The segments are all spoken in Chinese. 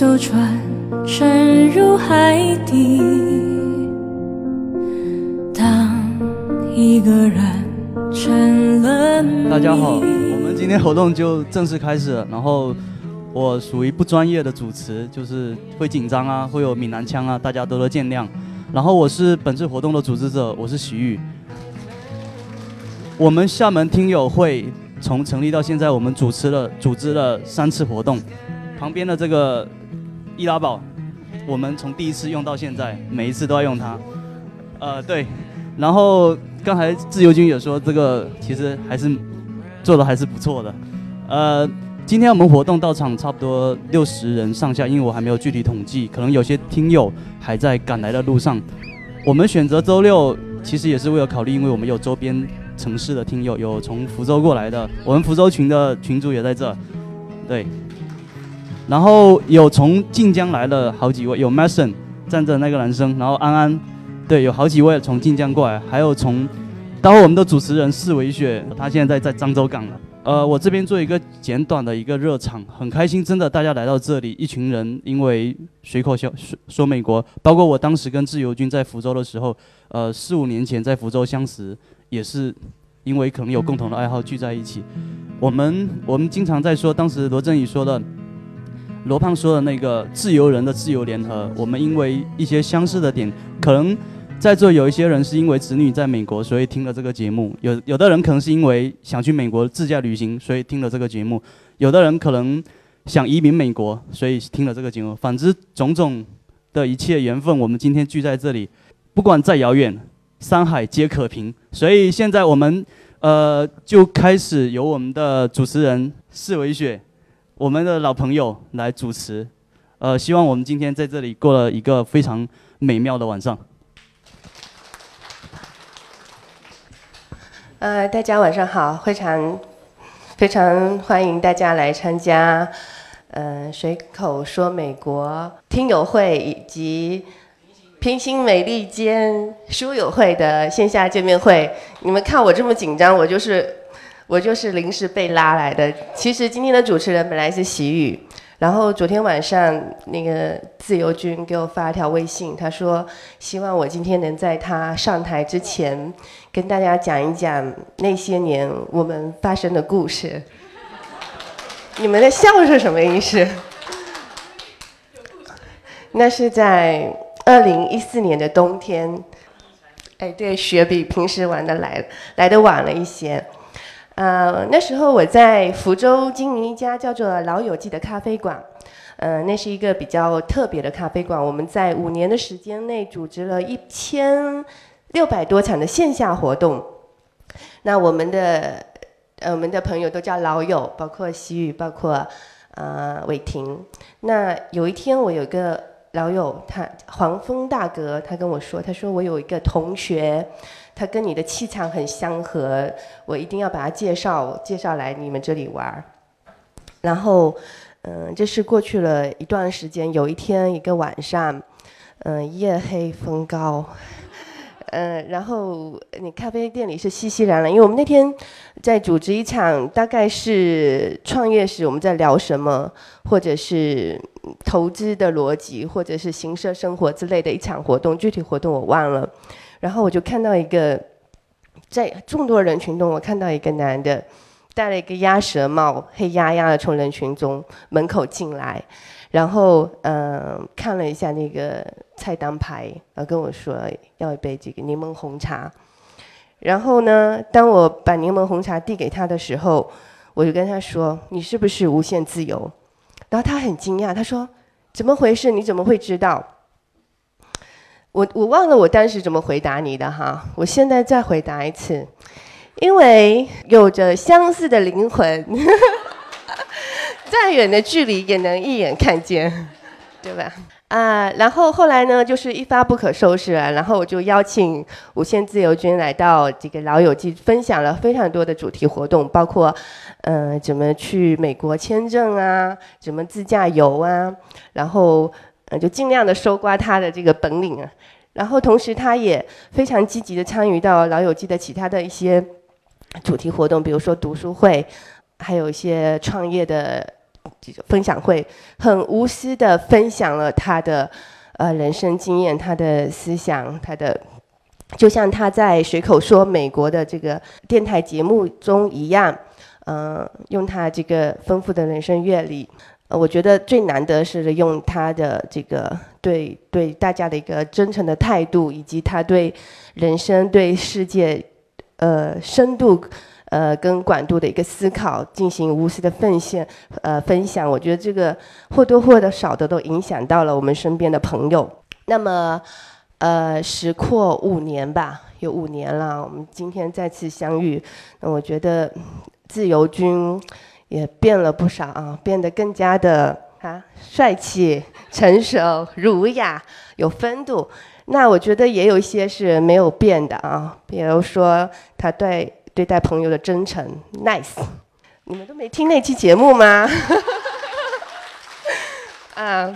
艘船沉入海底。当一个人成了大家好，我们今天活动就正式开始。然后我属于不专业的主持，就是会紧张啊，会有闽南腔啊，大家多多见谅。然后我是本次活动的组织者，我是徐宇。我们厦门听友会从成立到现在，我们主持了组织了三次活动。旁边的这个易拉宝，我们从第一次用到现在，每一次都要用它。呃，对。然后刚才自由军也说，这个其实还是做的还是不错的。呃，今天我们活动到场差不多六十人上下，因为我还没有具体统计，可能有些听友还在赶来的路上。我们选择周六，其实也是为了考虑，因为我们有周边城市的听友，有从福州过来的，我们福州群的群主也在这，对。然后有从晋江来的好几位，有 Mason 站着那个男生，然后安安，对，有好几位从晋江过来，还有从，待会我们的主持人释维雪，他现在在漳州港了。呃，我这边做一个简短的一个热场，很开心，真的大家来到这里，一群人因为随口说说美国，包括我当时跟自由军在福州的时候，呃，四五年前在福州相识，也是因为可能有共同的爱好聚在一起。我们我们经常在说，当时罗振宇说的。罗胖说的那个自由人的自由联合，我们因为一些相似的点，可能在座有一些人是因为子女在美国，所以听了这个节目；有有的人可能是因为想去美国自驾旅行，所以听了这个节目；有的人可能想移民美国，所以听了这个节目。反之，种种的一切缘分，我们今天聚在这里，不管再遥远，山海皆可平。所以现在我们呃就开始由我们的主持人四维雪。我们的老朋友来主持，呃，希望我们今天在这里过了一个非常美妙的晚上。呃，大家晚上好，非常非常欢迎大家来参加，呃，随口说美国听友会以及平行美利坚书友会的线下见面会。你们看我这么紧张，我就是。我就是临时被拉来的。其实今天的主持人本来是喜雨，然后昨天晚上那个自由军给我发了条微信，他说希望我今天能在他上台之前跟大家讲一讲那些年我们发生的故事。你们的笑是什么意思？那是在二零一四年的冬天。哎，对，雪比平时玩的来来的晚了一些。呃，那时候我在福州经营一家叫做“老友记”的咖啡馆，呃，那是一个比较特别的咖啡馆。我们在五年的时间内组织了一千六百多场的线下活动。那我们的呃，我们的朋友都叫老友，包括西雨，包括呃伟霆。那有一天，我有个老友，他黄蜂大哥，他跟我说，他说我有一个同学。他跟你的气场很相合，我一定要把他介绍介绍来你们这里玩儿。然后，嗯，这是过去了一段时间，有一天一个晚上，嗯，夜黑风高，嗯，然后你咖啡店里是熙熙攘攘，因为我们那天在组织一场，大概是创业时我们在聊什么，或者是投资的逻辑，或者是行社生活之类的一场活动，具体活动我忘了。然后我就看到一个，在众多人群中，我看到一个男的，戴了一个鸭舌帽，黑压压的从人群中门口进来，然后嗯看了一下那个菜单牌，然后跟我说要一杯这个柠檬红茶。然后呢，当我把柠檬红茶递给他的时候，我就跟他说：“你是不是无限自由？”然后他很惊讶，他说：“怎么回事？你怎么会知道？”我我忘了我当时怎么回答你的哈，我现在再回答一次，因为有着相似的灵魂，再远的距离也能一眼看见，对吧？啊，然后后来呢，就是一发不可收拾了，然后我就邀请无限自由军来到这个老友记，分享了非常多的主题活动，包括，呃，怎么去美国签证啊，怎么自驾游啊，然后。就尽量的收刮他的这个本领啊，然后同时他也非常积极的参与到老友记的其他的一些主题活动，比如说读书会，还有一些创业的分享会，很无私的分享了他的呃人生经验、他的思想、他的，就像他在随口说美国的这个电台节目中一样，嗯，用他这个丰富的人生阅历。呃，我觉得最难得是用他的这个对对大家的一个真诚的态度，以及他对人生、对世界，呃，深度，呃，跟广度的一个思考，进行无私的奉献，呃，分享。我觉得这个或多或少的都影响到了我们身边的朋友。那么，呃，时过五年吧，有五年了，我们今天再次相遇，那我觉得自由军。也变了不少啊，变得更加的啊帅气、成熟、儒雅、有风度。那我觉得也有一些是没有变的啊，比如说他对对待朋友的真诚，nice。你们都没听那期节目吗？啊，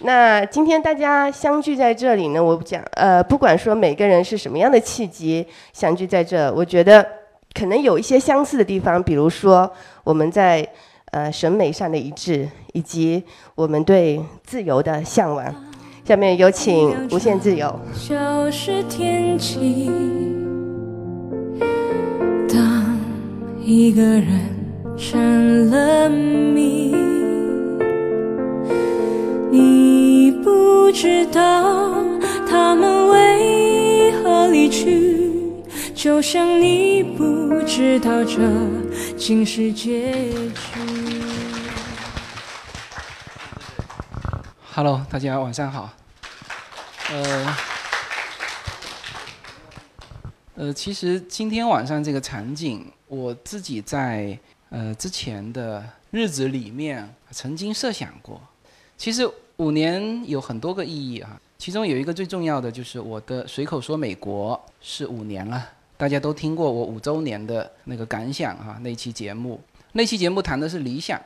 那今天大家相聚在这里呢，我讲呃，不管说每个人是什么样的契机相聚在这，我觉得。可能有一些相似的地方，比如说我们在呃审美上的一致，以及我们对自由的向往。下面有请《无限自由》。当一个人成了谜，你不知道他们为何离去。就像你不知道这竟是结局。Hello，大家晚上好。呃，呃，其实今天晚上这个场景，我自己在呃之前的日子里面曾经设想过。其实五年有很多个意义啊，其中有一个最重要的就是我的随口说美国是五年了。大家都听过我五周年的那个感想哈，那期节目，那期节目谈的是理想，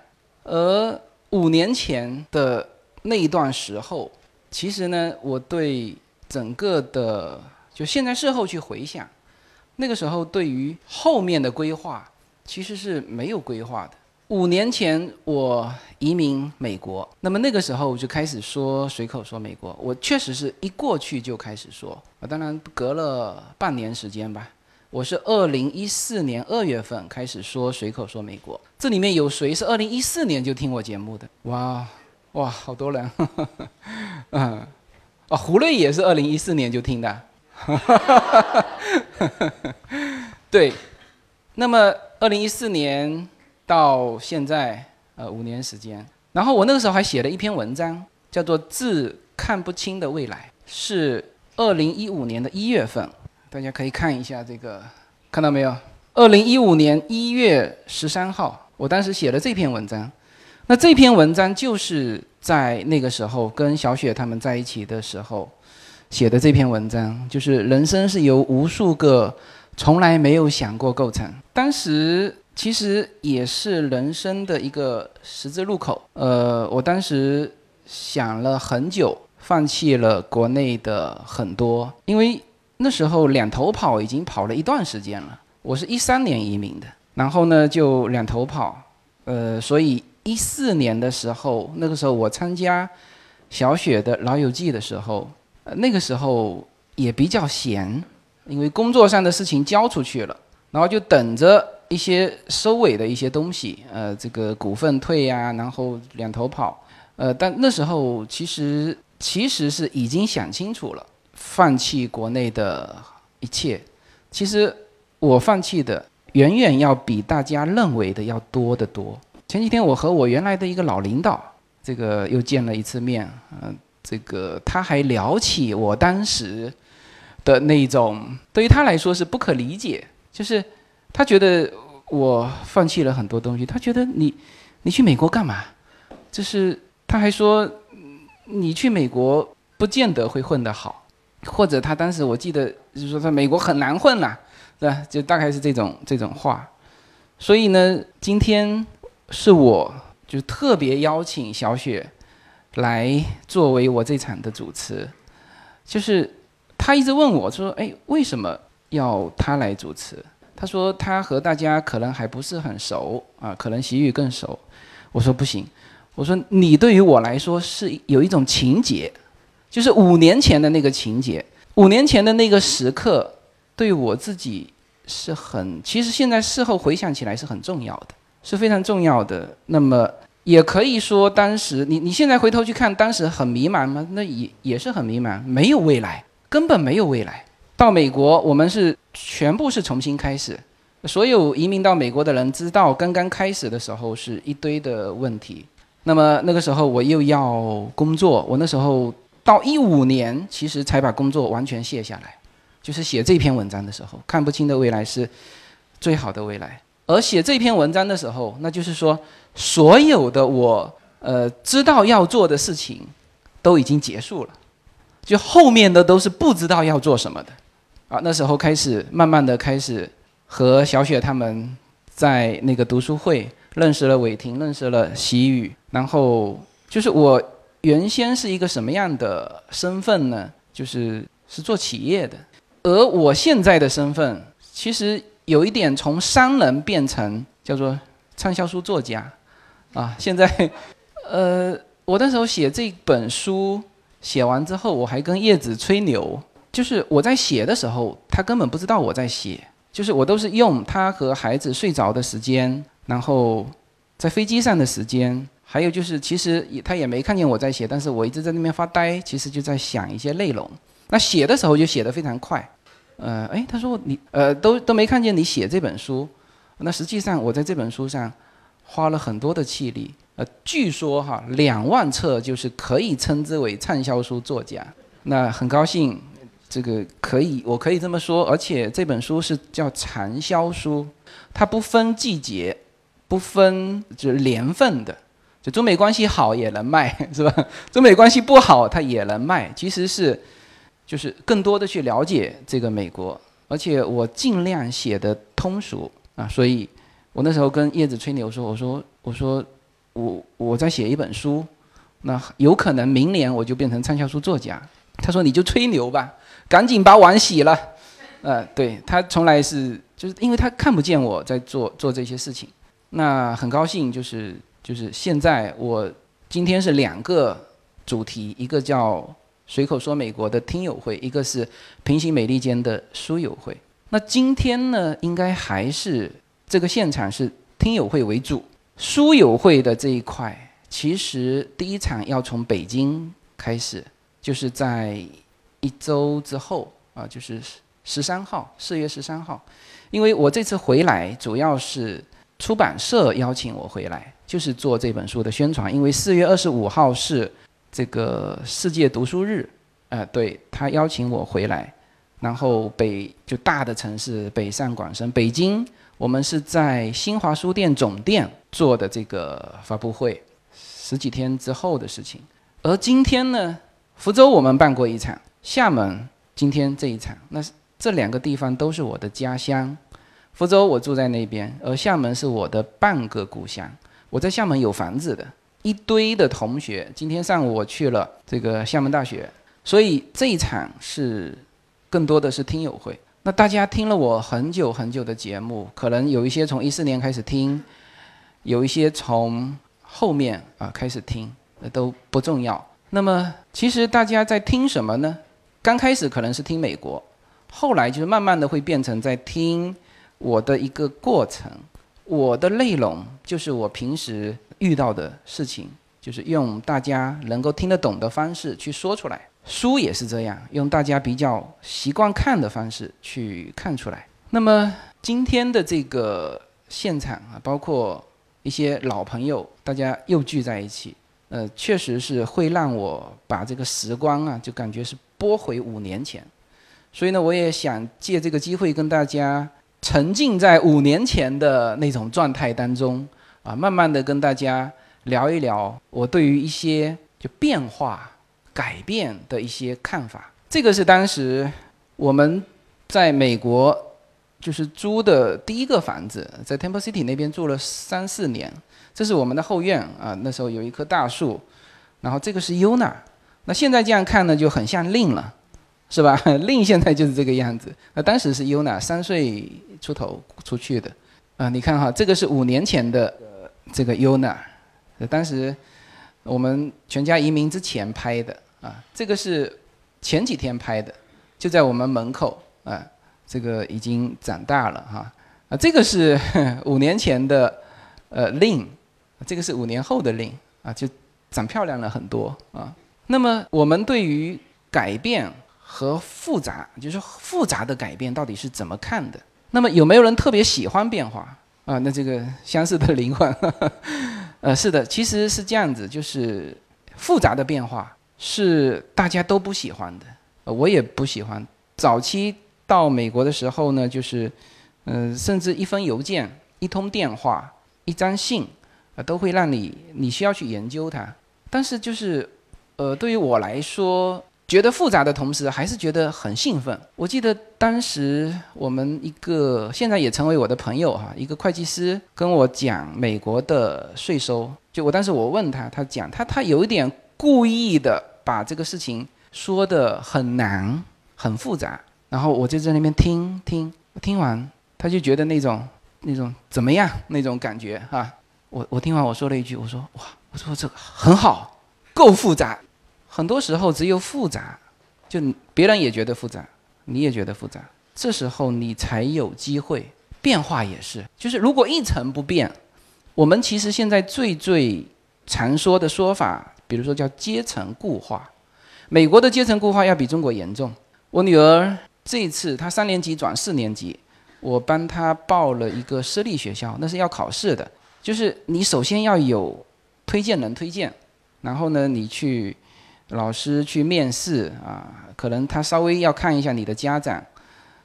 而五年前的那一段时候，其实呢，我对整个的就现在事后去回想，那个时候对于后面的规划其实是没有规划的。五年前我移民美国，那么那个时候我就开始说随口说美国，我确实是一过去就开始说，啊，当然隔了半年时间吧。我是二零一四年二月份开始说随口说美国，这里面有谁是二零一四年就听我节目的？哇，哇，好多人，嗯，啊，胡瑞也是二零一四年就听的，对，那么二零一四年到现在呃五年时间，然后我那个时候还写了一篇文章，叫做《字看不清的未来》，是二零一五年的一月份。大家可以看一下这个，看到没有？二零一五年一月十三号，我当时写了这篇文章。那这篇文章就是在那个时候跟小雪他们在一起的时候写的这篇文章，就是人生是由无数个从来没有想过构成。当时其实也是人生的一个十字路口。呃，我当时想了很久，放弃了国内的很多，因为。那时候两头跑已经跑了一段时间了。我是一三年移民的，然后呢就两头跑，呃，所以一四年的时候，那个时候我参加小雪的老友记的时候，那个时候也比较闲，因为工作上的事情交出去了，然后就等着一些收尾的一些东西，呃，这个股份退呀，然后两头跑，呃，但那时候其实其实是已经想清楚了。放弃国内的一切，其实我放弃的远远要比大家认为的要多得多。前几天我和我原来的一个老领导，这个又见了一次面，嗯，这个他还聊起我当时的那种，对于他来说是不可理解，就是他觉得我放弃了很多东西，他觉得你你去美国干嘛？就是他还说你去美国不见得会混得好。或者他当时我记得就是说在美国很难混呐，是吧？就大概是这种这种话。所以呢，今天是我就特别邀请小雪来作为我这场的主持。就是他一直问我说：“哎，为什么要他来主持？”他说他和大家可能还不是很熟啊，可能习语更熟。我说不行，我说你对于我来说是有一种情节，就是五年前的那个情节，五年前的那个时刻，对我自己是很，其实现在事后回想起来是很重要的，是非常重要的。那么也可以说，当时你你现在回头去看，当时很迷茫吗？那也也是很迷茫，没有未来，根本没有未来。到美国，我们是全部是重新开始。所有移民到美国的人知道，刚刚开始的时候是一堆的问题。那么那个时候我又要工作，我那时候到一五年其实才把工作完全卸下来，就是写这篇文章的时候，看不清的未来是最好的未来。而写这篇文章的时候，那就是说所有的我呃知道要做的事情都已经结束了，就后面的都是不知道要做什么的。啊，那时候开始慢慢的开始。和小雪他们在那个读书会认识了伟霆，认识了习雨，然后就是我原先是一个什么样的身份呢？就是是做企业的，而我现在的身份其实有一点从商人变成叫做畅销书作家，啊，现在，呃，我那时候写这本书写完之后，我还跟叶子吹牛，就是我在写的时候，他根本不知道我在写。就是我都是用他和孩子睡着的时间，然后在飞机上的时间，还有就是其实也他也没看见我在写，但是我一直在那边发呆，其实就在想一些内容。那写的时候就写得非常快，呃，哎，他说你呃都都没看见你写这本书，那实际上我在这本书上花了很多的气力，呃，据说哈两万册就是可以称之为畅销书作家，那很高兴。这个可以，我可以这么说，而且这本书是叫畅销书，它不分季节，不分就是年份的，就中美关系好也能卖，是吧？中美关系不好它也能卖，其实是就是更多的去了解这个美国，而且我尽量写的通俗啊，所以我那时候跟叶子吹牛说，我说我说我我在写一本书，那有可能明年我就变成畅销书作家。他说你就吹牛吧。赶紧把碗洗了，呃，对他从来是就是因为他看不见我在做做这些事情，那很高兴就是就是现在我今天是两个主题，一个叫随口说美国的听友会，一个是平行美利坚的书友会。那今天呢，应该还是这个现场是听友会为主，书友会的这一块，其实第一场要从北京开始，就是在。一周之后啊，就是十三号，四月十三号，因为我这次回来主要是出版社邀请我回来，就是做这本书的宣传。因为四月二十五号是这个世界读书日，呃，对他邀请我回来，然后北就大的城市北上广深，北京我们是在新华书店总店做的这个发布会，十几天之后的事情。而今天呢，福州我们办过一场。厦门今天这一场，那这两个地方都是我的家乡。福州我住在那边，而厦门是我的半个故乡。我在厦门有房子的，一堆的同学。今天上午我去了这个厦门大学，所以这一场是更多的是听友会。那大家听了我很久很久的节目，可能有一些从一四年开始听，有一些从后面啊开始听，那都不重要。那么其实大家在听什么呢？刚开始可能是听美国，后来就是慢慢的会变成在听我的一个过程，我的内容就是我平时遇到的事情，就是用大家能够听得懂的方式去说出来。书也是这样，用大家比较习惯看的方式去看出来。那么今天的这个现场啊，包括一些老朋友，大家又聚在一起，呃，确实是会让我把这个时光啊，就感觉是。拨回五年前，所以呢，我也想借这个机会跟大家沉浸在五年前的那种状态当中啊，慢慢的跟大家聊一聊我对于一些就变化、改变的一些看法。这个是当时我们在美国就是租的第一个房子，在 Temple City 那边住了三四年。这是我们的后院啊，那时候有一棵大树，然后这个是 Yuna。那现在这样看呢，就很像令了，是吧？令现在就是这个样子。那当时是优娜三岁出头出去的，啊，你看哈，这个是五年前的这个优娜，当时我们全家移民之前拍的。啊，这个是前几天拍的，就在我们门口。啊，这个已经长大了哈。啊，这个是 五年前的呃令，这个是五年后的令啊，就长漂亮了很多。啊。那么我们对于改变和复杂，就是复杂的改变到底是怎么看的？那么有没有人特别喜欢变化啊？那这个相似的灵魂，呃，是的，其实是这样子，就是复杂的变化是大家都不喜欢的，呃，我也不喜欢。早期到美国的时候呢，就是，嗯，甚至一封邮件、一通电话、一张信，啊，都会让你你需要去研究它。但是就是，呃，对于我来说。觉得复杂的同时，还是觉得很兴奋。我记得当时我们一个现在也成为我的朋友哈，一个会计师跟我讲美国的税收。就我当时我问他，他讲他他有一点故意的把这个事情说的很难很复杂，然后我就在那边听听听完，他就觉得那种那种怎么样那种感觉哈。我我听完我说了一句，我说哇，我说这个很好，够复杂。很多时候只有复杂，就别人也觉得复杂，你也觉得复杂，这时候你才有机会变化。也是，就是如果一成不变，我们其实现在最最常说的说法，比如说叫阶层固化，美国的阶层固化要比中国严重。我女儿这一次她三年级转四年级，我帮她报了一个私立学校，那是要考试的，就是你首先要有推荐人推荐，然后呢你去。老师去面试啊，可能他稍微要看一下你的家长，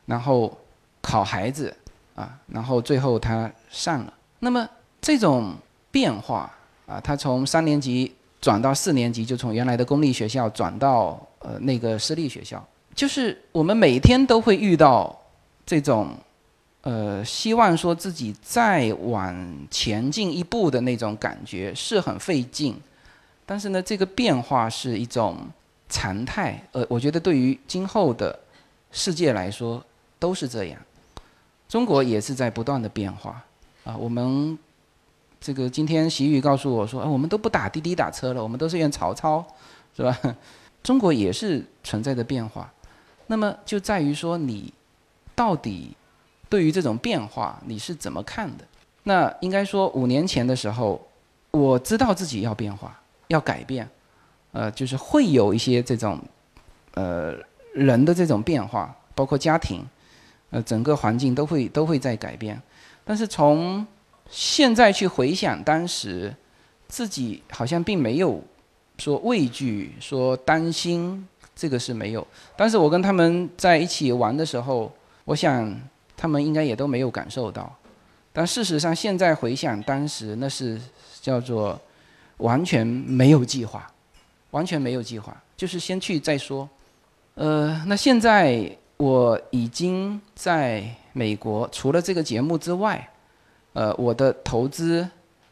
然后考孩子啊，然后最后他上了。那么这种变化啊，他从三年级转到四年级，就从原来的公立学校转到呃那个私立学校，就是我们每天都会遇到这种呃希望说自己再往前进一步的那种感觉，是很费劲。但是呢，这个变化是一种常态，呃，我觉得对于今后的世界来说都是这样。中国也是在不断的变化啊。我们这个今天习宇告诉我说，啊，我们都不打滴滴打车了，我们都是用曹操，是吧？中国也是存在着变化。那么就在于说，你到底对于这种变化你是怎么看的？那应该说五年前的时候，我知道自己要变化。要改变，呃，就是会有一些这种，呃，人的这种变化，包括家庭，呃，整个环境都会都会在改变。但是从现在去回想当时，自己好像并没有说畏惧、说担心，这个是没有。但是我跟他们在一起玩的时候，我想他们应该也都没有感受到。但事实上，现在回想当时，那是叫做。完全没有计划，完全没有计划，就是先去再说。呃，那现在我已经在美国，除了这个节目之外，呃，我的投资、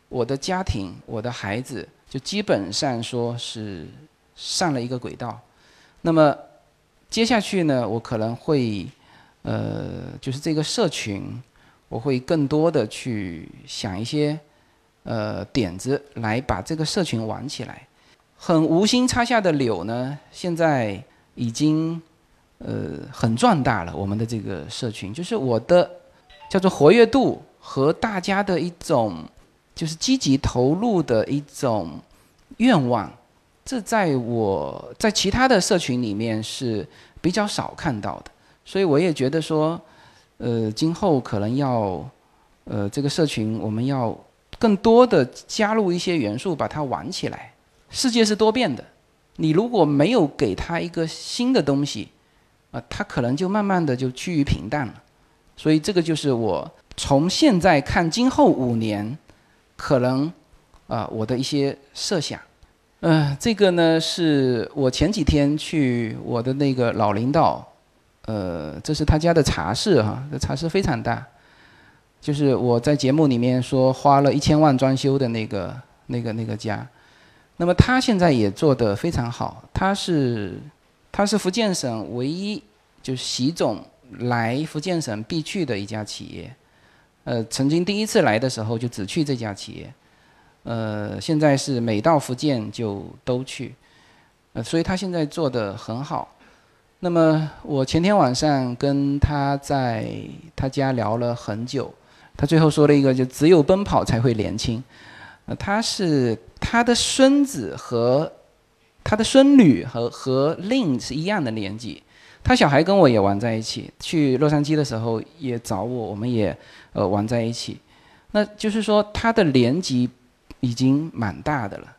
我的家庭、我的孩子，就基本上说是上了一个轨道。那么接下去呢，我可能会，呃，就是这个社群，我会更多的去想一些。呃，点子来把这个社群玩起来，很无心插下的柳呢，现在已经呃很壮大了。我们的这个社群，就是我的叫做活跃度和大家的一种就是积极投入的一种愿望，这在我在其他的社群里面是比较少看到的。所以我也觉得说，呃，今后可能要呃这个社群我们要。更多的加入一些元素，把它玩起来。世界是多变的，你如果没有给它一个新的东西，啊，它可能就慢慢的就趋于平淡了。所以这个就是我从现在看今后五年，可能啊我的一些设想。嗯，这个呢是我前几天去我的那个老领导，呃，这是他家的茶室哈，这茶室非常大。就是我在节目里面说花了一千万装修的那个、那个、那个家，那么他现在也做得非常好。他是他是福建省唯一就是习总来福建省必去的一家企业。呃，曾经第一次来的时候就只去这家企业，呃，现在是每到福建就都去，呃，所以他现在做的很好。那么我前天晚上跟他在他家聊了很久，他最后说了一个，就只有奔跑才会年轻。呃，他是他的孙子和他的孙女和和令是一样的年纪，他小孩跟我也玩在一起，去洛杉矶的时候也找我，我们也呃玩在一起。那就是说他的年纪已经蛮大的了，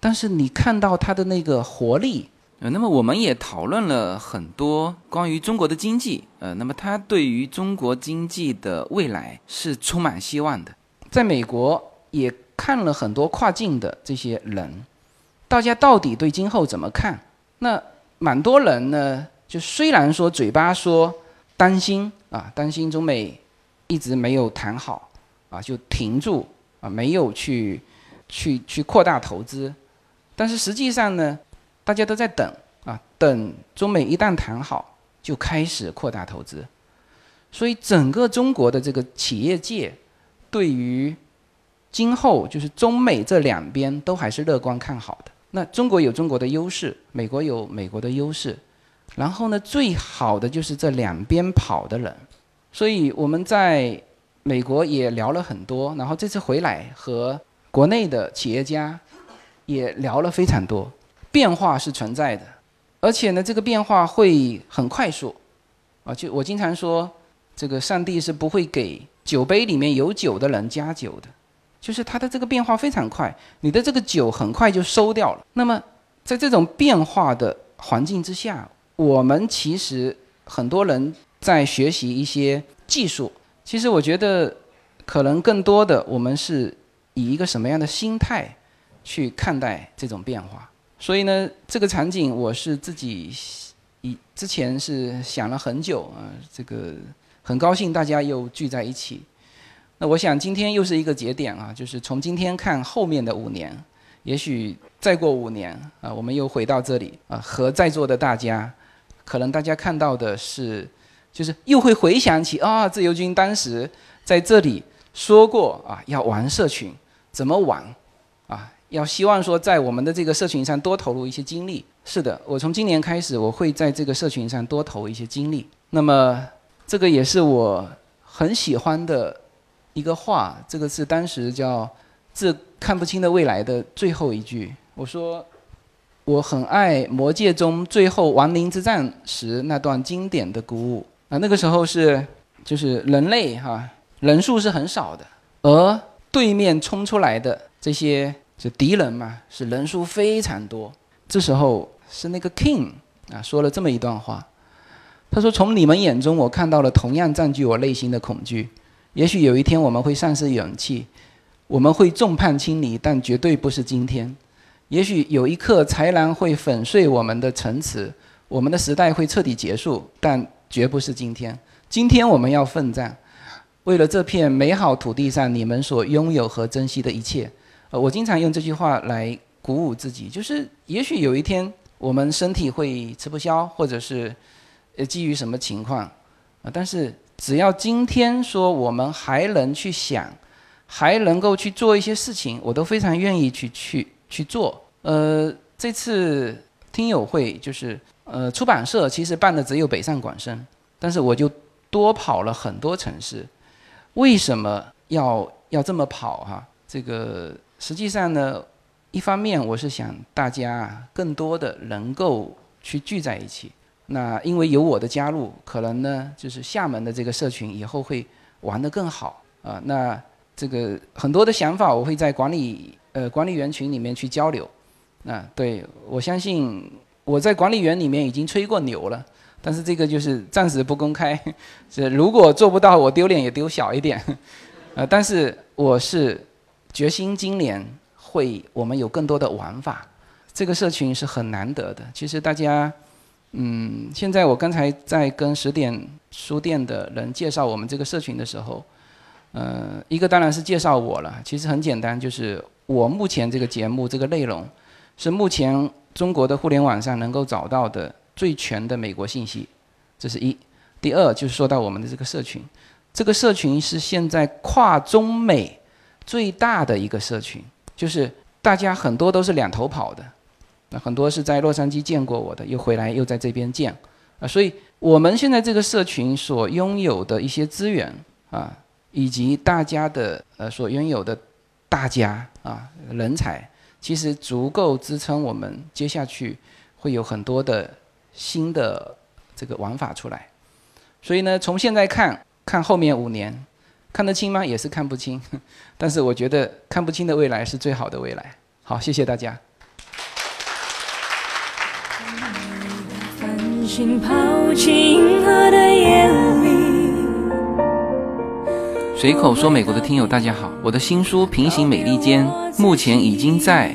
但是你看到他的那个活力。呃，那么我们也讨论了很多关于中国的经济，呃，那么他对于中国经济的未来是充满希望的。在美国也看了很多跨境的这些人，大家到底对今后怎么看？那蛮多人呢，就虽然说嘴巴说担心啊，担心中美一直没有谈好啊，就停住啊，没有去去去扩大投资，但是实际上呢？大家都在等啊，等中美一旦谈好，就开始扩大投资。所以整个中国的这个企业界，对于今后就是中美这两边都还是乐观看好的。那中国有中国的优势，美国有美国的优势，然后呢，最好的就是这两边跑的人。所以我们在美国也聊了很多，然后这次回来和国内的企业家也聊了非常多。变化是存在的，而且呢，这个变化会很快速，啊，就我经常说，这个上帝是不会给酒杯里面有酒的人加酒的，就是它的这个变化非常快，你的这个酒很快就收掉了。那么，在这种变化的环境之下，我们其实很多人在学习一些技术，其实我觉得，可能更多的我们是以一个什么样的心态去看待这种变化。所以呢，这个场景我是自己以之前是想了很久啊，这个很高兴大家又聚在一起。那我想今天又是一个节点啊，就是从今天看后面的五年，也许再过五年啊，我们又回到这里啊，和在座的大家，可能大家看到的是，就是又会回想起啊，自由军当时在这里说过啊，要玩社群，怎么玩啊？要希望说，在我们的这个社群上多投入一些精力。是的，我从今年开始，我会在这个社群上多投一些精力。那么，这个也是我很喜欢的一个话。这个是当时叫“自看不清的未来”的最后一句。我说，我很爱《魔戒》中最后亡灵之战时那段经典的鼓舞啊。那个时候是，就是人类哈人数是很少的，而对面冲出来的这些。就敌人嘛，是人数非常多。这时候是那个 king 啊，说了这么一段话。他说：“从你们眼中，我看到了同样占据我内心的恐惧。也许有一天我们会丧失勇气，我们会众叛亲离，但绝对不是今天。也许有一刻豺狼会粉碎我们的城池，我们的时代会彻底结束，但绝不是今天。今天我们要奋战，为了这片美好土地上你们所拥有和珍惜的一切。”我经常用这句话来鼓舞自己，就是也许有一天我们身体会吃不消，或者是呃基于什么情况，啊，但是只要今天说我们还能去想，还能够去做一些事情，我都非常愿意去去去做。呃，这次听友会就是呃出版社其实办的只有北上广深，但是我就多跑了很多城市。为什么要要这么跑哈？这个。实际上呢，一方面我是想大家更多的能够去聚在一起。那因为有我的加入，可能呢就是厦门的这个社群以后会玩得更好啊。那这个很多的想法我会在管理呃管理员群里面去交流。啊，对我相信我在管理员里面已经吹过牛了，但是这个就是暂时不公开。这如果做不到，我丢脸也丢小一点。呃，但是我是。决心今年会我们有更多的玩法，这个社群是很难得的。其实大家，嗯，现在我刚才在跟十点书店的人介绍我们这个社群的时候，呃，一个当然是介绍我了。其实很简单，就是我目前这个节目这个内容，是目前中国的互联网上能够找到的最全的美国信息，这是一。第二就是说到我们的这个社群，这个社群是现在跨中美。最大的一个社群，就是大家很多都是两头跑的，那很多是在洛杉矶见过我的，又回来又在这边见，啊，所以我们现在这个社群所拥有的一些资源啊，以及大家的呃所拥有的大家啊人才，其实足够支撑我们接下去会有很多的新的这个玩法出来。所以呢，从现在看看后面五年，看得清吗？也是看不清。但是我觉得看不清的未来是最好的未来。好，谢谢大家。繁星抛弃银河的夜里。随口说美国的听友大家好，我的新书《平行美利坚》目前已经在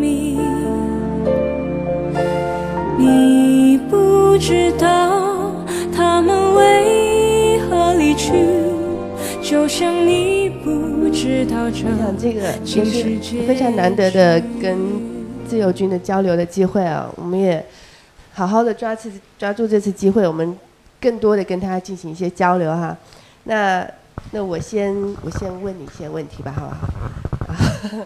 你不知道他们为何离去，就像你不知道这我想这个也是非常难得的跟自由军的交流的机会啊，我们也好好的抓次抓住这次机会，我们更多的跟他进行一些交流哈。那那我先我先问你一些问题吧，好不好？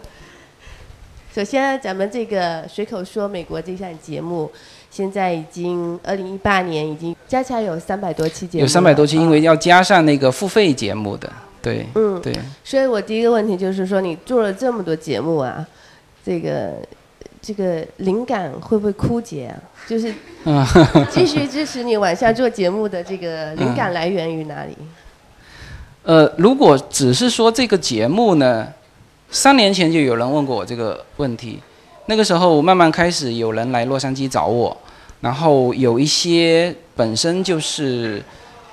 首先咱们这个随口说美国这项节目，现在已经二零一八年已经加起来有三百多期节目了，有三百多期，啊因为要加上那个付费节目的，对，嗯对。所以我第一个问题就是说，你做了这么多节目啊，这个这个灵感会不会枯竭啊？就是嗯 继续支持你往下做节目的这个灵感来源于哪里？呃，如果只是说这个节目呢，三年前就有人问过我这个问题，那个时候慢慢开始有人来洛杉矶找我，然后有一些本身就是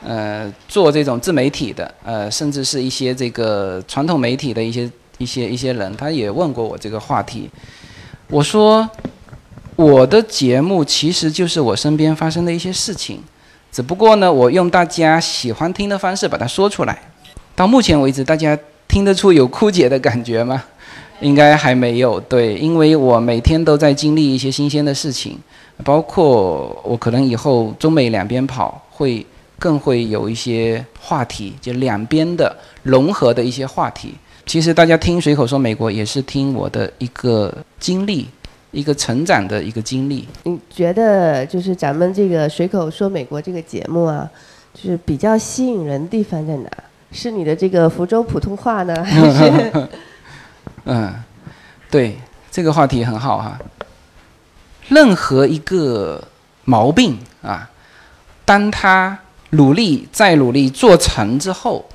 呃做这种自媒体的，呃，甚至是一些这个传统媒体的一些一些一些人，他也问过我这个话题。我说，我的节目其实就是我身边发生的一些事情，只不过呢，我用大家喜欢听的方式把它说出来。到目前为止，大家听得出有枯竭的感觉吗？应该还没有。对，因为我每天都在经历一些新鲜的事情，包括我可能以后中美两边跑，会更会有一些话题，就两边的融合的一些话题。其实大家听随口说美国，也是听我的一个经历，一个成长的一个经历。你觉得就是咱们这个随口说美国这个节目啊，就是比较吸引人的地方在哪？是你的这个福州普通话呢，还是 嗯，对，这个话题很好哈。任何一个毛病啊，当他努力再努力做成之后，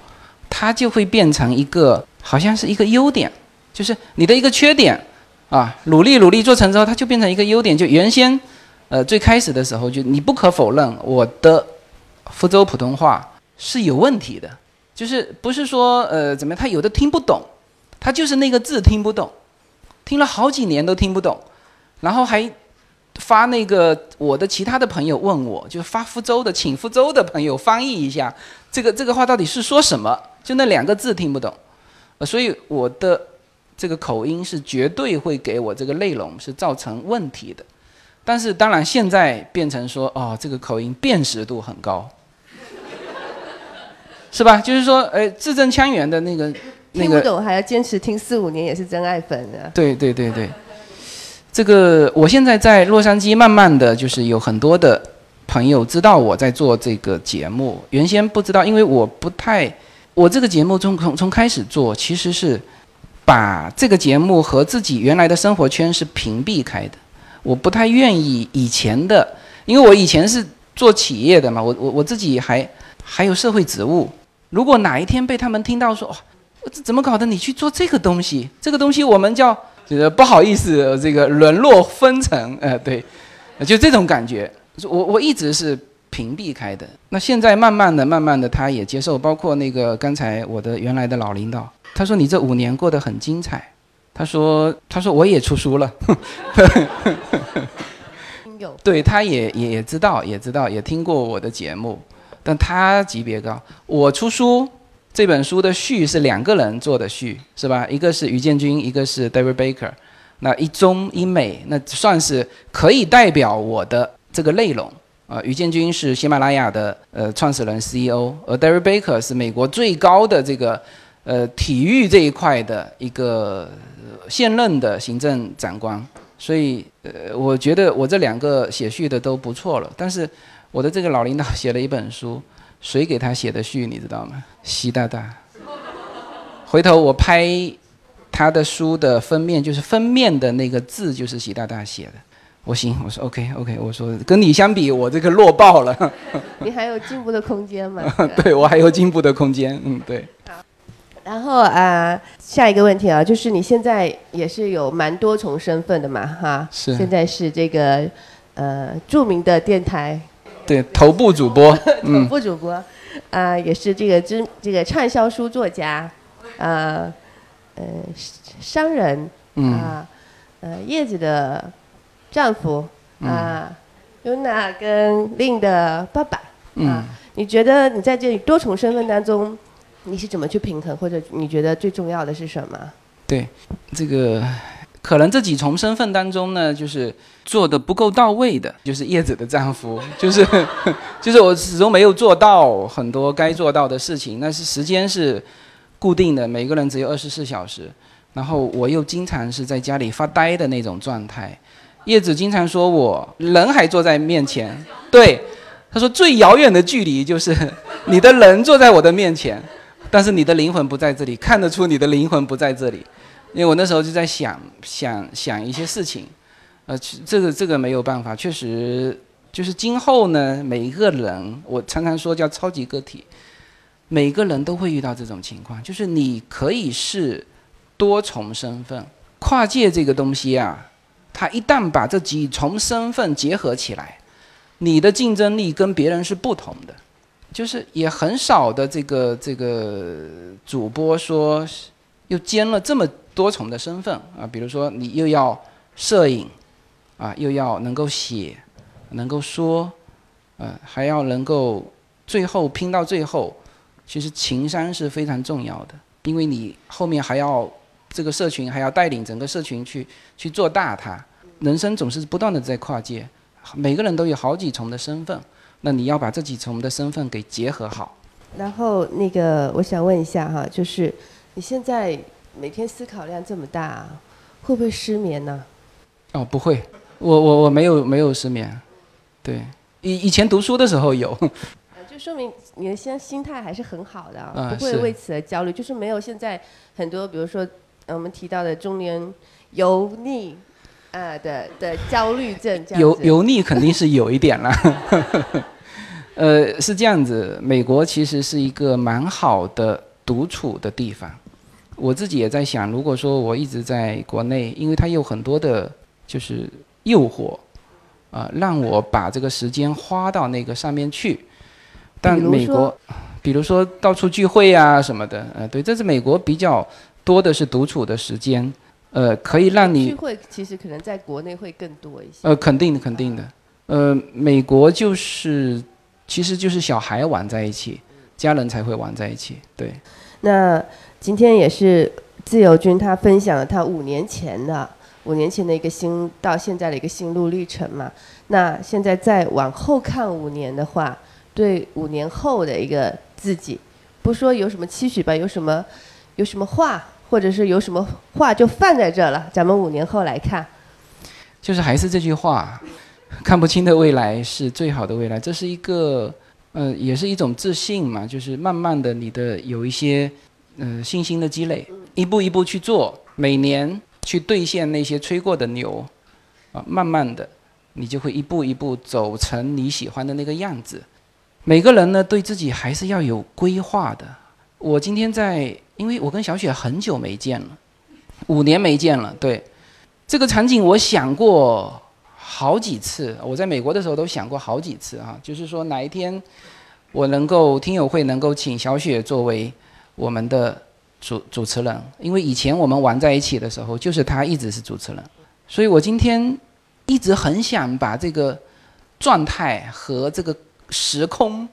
它就会变成一个好像是一个优点，就是你的一个缺点啊。努力努力做成之后，它就变成一个优点。就原先，呃，最开始的时候，就你不可否认，我的福州普通话是有问题的，就是不是说呃怎么样，他有的听不懂。他就是那个字听不懂，听了好几年都听不懂，然后还发那个我的其他的朋友问我，就发福州的，请福州的朋友翻译一下这个这个话到底是说什么，就那两个字听不懂，呃，所以我的这个口音是绝对会给我这个内容是造成问题的，但是当然现在变成说哦，这个口音辨识度很高，是吧？就是说，呃，字正腔圆的那个。那个听不懂还要坚持听四五年，也是真爱粉的。对对对对，这个我现在在洛杉矶，慢慢的就是有很多的朋友知道我在做这个节目，原先不知道，因为我不太，我这个节目从从从开始做，其实是把这个节目和自己原来的生活圈是屏蔽开的，我不太愿意以前的，因为我以前是做企业的嘛，我我我自己还还有社会职务，如果哪一天被他们听到说，哦这怎么搞的？你去做这个东西，这个东西我们叫，就是不好意思，这个沦落分层，呃，对，就这种感觉。我我一直是屏蔽开的，那现在慢慢的、慢慢的，他也接受。包括那个刚才我的原来的老领导，他说你这五年过得很精彩，他说他说我也出书了，有 对，他也也也知道，也知道，也听过我的节目，但他级别高。我出书这本书的序是两个人做的序，是吧？一个是于建军，一个是 David Baker。那一中一美，那算是可以代表我的这个内容啊。于建军是喜马拉雅的呃创始人 CEO，而 David Baker 是美国最高的这个呃体育这一块的一个现任的行政长官。所以，呃，我觉得我这两个写序的都不错了。但是，我的这个老领导写了一本书，谁给他写的序，你知道吗？习大大。回头我拍他的书的封面，就是封面的那个字就是习大大写的。我行，我说 OK OK，我说跟你相比，我这个弱爆了。你还有进步的空间吗？对我还有进步的空间，嗯，对。然后啊，下一个问题啊，就是你现在也是有蛮多重身份的嘛，哈。是。现在是这个呃著名的电台。对，头部主播。头部主播，啊，也是这个知这个畅销书作家，啊，呃，商人，啊，呃，叶子的丈夫，啊，Yuna 跟 Lin 的爸爸，啊，你觉得你在这里多重身份当中？你是怎么去平衡，或者你觉得最重要的是什么？对，这个可能这几重身份当中呢，就是做的不够到位的，就是叶子的丈夫，就是就是我始终没有做到很多该做到的事情。那是时间是固定的，每个人只有二十四小时，然后我又经常是在家里发呆的那种状态。叶子经常说我人还坐在面前，对，他说最遥远的距离就是你的人坐在我的面前。但是你的灵魂不在这里，看得出你的灵魂不在这里，因为我那时候就在想想想一些事情，呃，这个这个没有办法，确实就是今后呢，每一个人，我常常说叫超级个体，每个人都会遇到这种情况，就是你可以是多重身份，跨界这个东西啊，它一旦把这几重身份结合起来，你的竞争力跟别人是不同的。就是也很少的这个这个主播说，又兼了这么多重的身份啊，比如说你又要摄影，啊，又要能够写，能够说，呃，还要能够最后拼到最后，其实情商是非常重要的，因为你后面还要这个社群还要带领整个社群去去做大它，人生总是不断的在跨界，每个人都有好几重的身份。那你要把这几重的身份给结合好。然后那个，我想问一下哈，就是你现在每天思考量这么大，会不会失眠呢？哦，不会，我我我没有没有失眠，对，以以前读书的时候有。就说明你的心心态还是很好的，不会为此而焦虑，就是没有现在很多，比如说我们提到的中年油腻。呃的的焦虑症，油油腻肯定是有一点了。呃，是这样子，美国其实是一个蛮好的独处的地方。我自己也在想，如果说我一直在国内，因为它有很多的，就是诱惑，啊，让我把这个时间花到那个上面去。但美国，比如说到处聚会啊什么的，呃，对，这是美国比较多的是独处的时间。呃，可以让你聚会，其实可能在国内会更多一些。呃，肯定的，肯定的。呃，美国就是，其实就是小孩玩在一起，家人才会玩在一起。对。那今天也是自由军他分享了他五年前的五年前的一个心到现在的一个心路历程嘛。那现在再往后看五年的话，对五年后的一个自己，不说有什么期许吧，有什么有什么话？或者是有什么话就放在这了，咱们五年后来看。就是还是这句话，看不清的未来是最好的未来，这是一个，呃，也是一种自信嘛。就是慢慢的，你的有一些，呃，信心的积累，一步一步去做，每年去兑现那些吹过的牛，啊，慢慢的，你就会一步一步走成你喜欢的那个样子。每个人呢，对自己还是要有规划的。我今天在。因为我跟小雪很久没见了，五年没见了。对，这个场景我想过好几次。我在美国的时候都想过好几次啊，就是说哪一天我能够听友会能够请小雪作为我们的主主持人，因为以前我们玩在一起的时候，就是他一直是主持人，所以我今天一直很想把这个状态和这个时空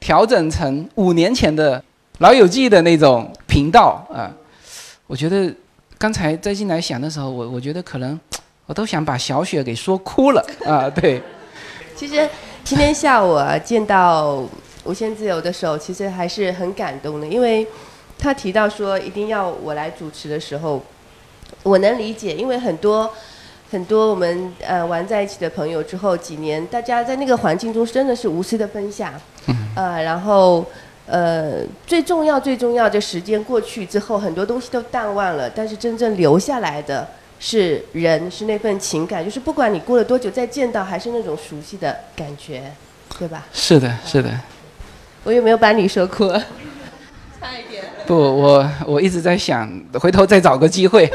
调整成五年前的《老友记》的那种频道啊。我觉得刚才在进来想的时候，我我觉得可能我都想把小雪给说哭了啊。对，其实今天下午啊，见到无限自由的时候，其实还是很感动的，因为他提到说一定要我来主持的时候，我能理解，因为很多很多我们呃玩在一起的朋友之后几年，大家在那个环境中真的是无私的分享，呃，然后呃最重要最重要的时间过去之后，很多东西都淡忘了，但是真正留下来的是人，是那份情感，就是不管你过了多久再见到，还是那种熟悉的感觉，对吧？是的，是的。我有没有把你说哭了？不，我我一直在想，回头再找个机会。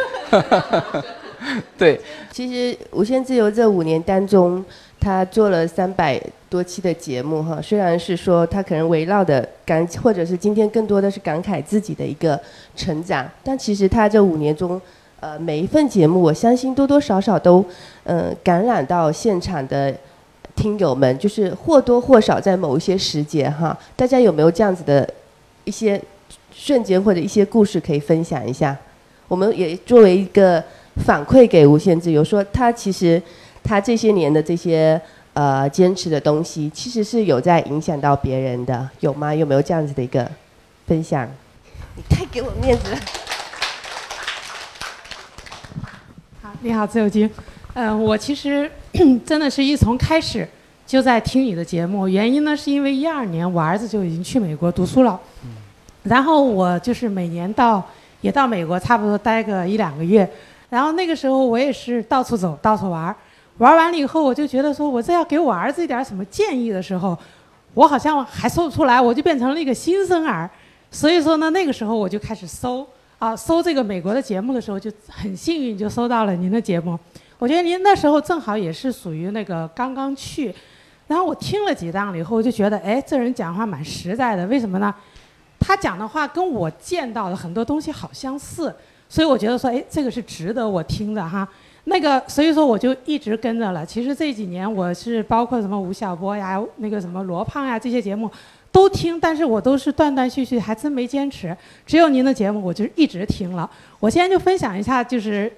对，其实无限自由这五年当中，他做了三百多期的节目哈。虽然是说他可能围绕的感，或者是今天更多的是感慨自己的一个成长，但其实他这五年中，呃，每一份节目，我相信多多少少都，呃，感染到现场的听友们，就是或多或少在某一些时节哈，大家有没有这样子的一些瞬间或者一些故事可以分享一下？我们也作为一个反馈给无限自由，说他其实他这些年的这些呃坚持的东西，其实是有在影响到别人的，有吗？有没有这样子的一个分享？你太给我面子了。好，你好，自由君。嗯、我其实 真的是一从开始就在听你的节目，原因呢是因为一二年我儿子就已经去美国读书了，然后我就是每年到也到美国差不多待个一两个月，然后那个时候我也是到处走，到处玩儿，玩完了以后我就觉得说我这要给我儿子一点什么建议的时候，我好像还说不出来，我就变成了一个新生儿，所以说呢那个时候我就开始搜啊搜这个美国的节目的时候就很幸运就搜到了您的节目。我觉得您那时候正好也是属于那个刚刚去，然后我听了几档了以后，我就觉得，哎，这人讲话蛮实在的。为什么呢？他讲的话跟我见到的很多东西好相似，所以我觉得说，哎，这个是值得我听的哈。那个，所以说我就一直跟着了。其实这几年我是包括什么吴晓波呀、那个什么罗胖呀这些节目都听，但是我都是断断续续，还真没坚持。只有您的节目，我就一直听了。我现在就分享一下，就是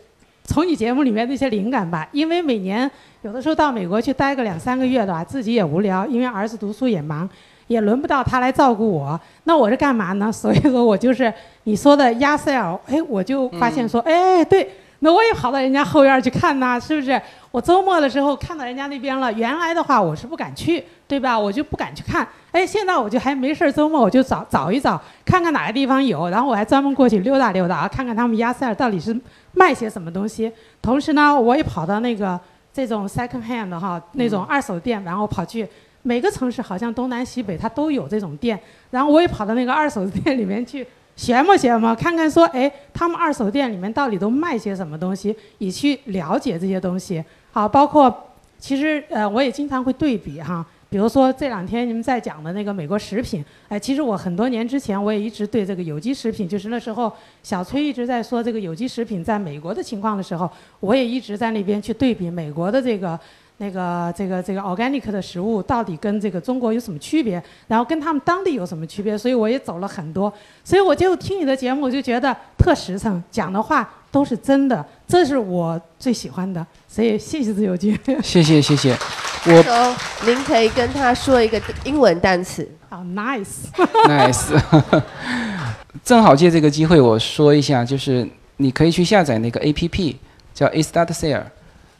从你节目里面那些灵感吧。因为每年有的时候到美国去待个两三个月的吧，自己也无聊，因为儿子读书也忙，也轮不到他来照顾我。那我是干嘛呢？所以说我就是你说的亚塞尔，哎，我就发现说，哎，对。那我也跑到人家后院去看呐，是不是？我周末的时候看到人家那边了，原来的话我是不敢去，对吧？我就不敢去看。哎，现在我就还没事儿，周末我就找找一找，看看哪个地方有，然后我还专门过去溜达溜达啊，看看他们亚塞尔到底是卖些什么东西。同时呢，我也跑到那个这种 second hand 的哈那种二手店，然后跑去每个城市好像东南西北它都有这种店，然后我也跑到那个二手店里面去。学摸学摸，看看说，哎，他们二手店里面到底都卖些什么东西，以去了解这些东西。好，包括其实呃，我也经常会对比哈，比如说这两天你们在讲的那个美国食品，哎，其实我很多年之前我也一直对这个有机食品，就是那时候小崔一直在说这个有机食品在美国的情况的时候，我也一直在那边去对比美国的这个。那个这个这个 organic 的食物到底跟这个中国有什么区别？然后跟他们当地有什么区别？所以我也走了很多，所以我就听你的节目，我就觉得特实诚，讲的话都是真的，这是我最喜欢的。所以谢谢自由君。谢谢谢谢，我说您可以跟他说一个英文单词。好，nice。nice，正好借这个机会我说一下，就是你可以去下载那个 A P P 叫 A Start Sale，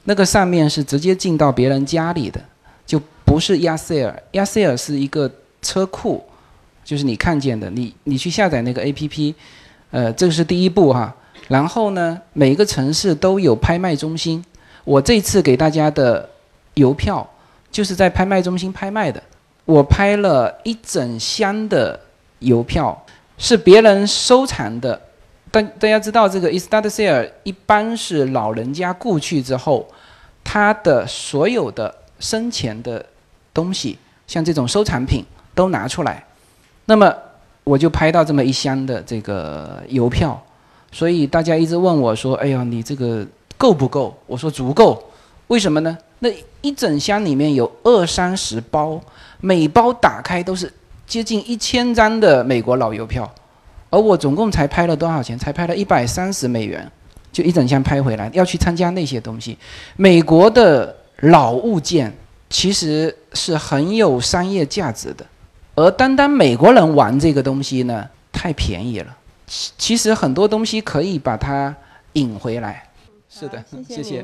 那个上面是直接进到别人家里的，就不是亚塞尔，亚塞尔是一个车库，就是你看见的，你你去下载那个 A P P，呃，这个是第一步哈。然后呢，每一个城市都有拍卖中心，我这次给大家的邮票就是在拍卖中心拍卖的，我拍了一整箱的邮票，是别人收藏的。但大家知道，这个 estate sale 一般是老人家故去之后，他的所有的生前的东西，像这种收藏品都拿出来。那么我就拍到这么一箱的这个邮票，所以大家一直问我说：“哎呀，你这个够不够？”我说足够，为什么呢？那一整箱里面有二三十包，每包打开都是接近一千张的美国老邮票，而我总共才拍了多少钱？才拍了一百三十美元，就一整箱拍回来，要去参加那些东西。美国的老物件其实是很有商业价值的。而单单美国人玩这个东西呢，太便宜了。其其实很多东西可以把它引回来。是的，谢谢。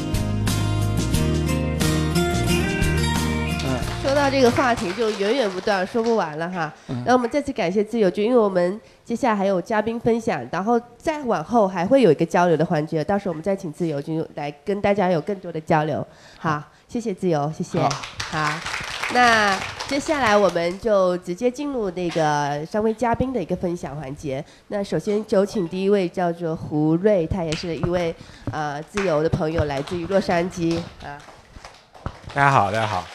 说到这个话题就源源不断，说不完了哈。那我们再次感谢自由君，因为我们接下来还有嘉宾分享，然后再往后还会有一个交流的环节，到时候我们再请自由君来跟大家有更多的交流。好，谢谢自由，谢谢。好，那接下来我们就直接进入那个三位嘉宾的一个分享环节。那首先有请第一位叫做胡瑞，他也是一位呃自由的朋友，来自于洛杉矶啊。大家好，大家好。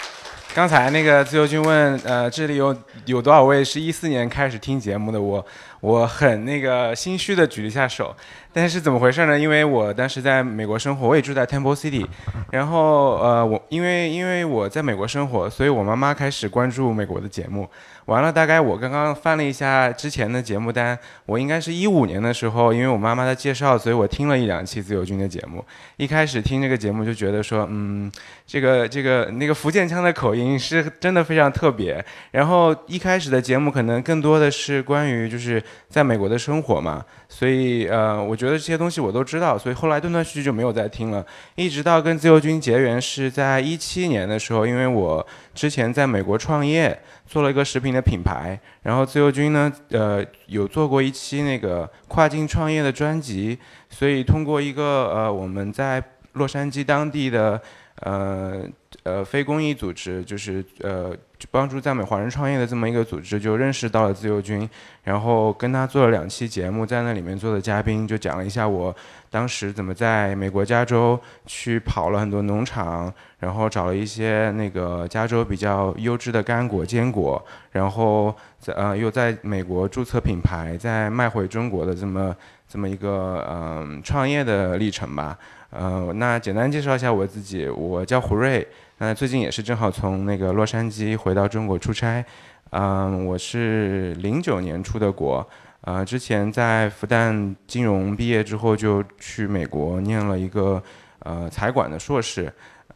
刚才那个自由君问，呃，这里有有多少位是一四年开始听节目的？我我很那个心虚的举了一下手。但是怎么回事呢？因为我当时在美国生活，我也住在 Temple City，然后呃，我因为因为我在美国生活，所以我妈妈开始关注美国的节目。完了，大概我刚刚翻了一下之前的节目单，我应该是一五年的时候，因为我妈妈的介绍，所以我听了一两期自由军的节目。一开始听这个节目就觉得说，嗯，这个这个那个福建腔的口音是真的非常特别。然后一开始的节目可能更多的是关于就是在美国的生活嘛，所以呃，我觉得这些东西我都知道，所以后来断断续续就没有再听了。一直到跟自由军结缘是在一七年的时候，因为我之前在美国创业。做了一个食品的品牌，然后自由军呢，呃，有做过一期那个跨境创业的专辑，所以通过一个呃我们在洛杉矶当地的呃呃非公益组织，就是呃帮助在美华人创业的这么一个组织，就认识到了自由军，然后跟他做了两期节目，在那里面做的嘉宾就讲了一下我。当时怎么在美国加州去跑了很多农场，然后找了一些那个加州比较优质的干果坚果，然后在呃又在美国注册品牌，再卖回中国的这么这么一个嗯创业的历程吧。呃，那简单介绍一下我自己，我叫胡瑞，那最近也是正好从那个洛杉矶回到中国出差，嗯，我是零九年出的国。呃，之前在复旦金融毕业之后，就去美国念了一个呃财管的硕士，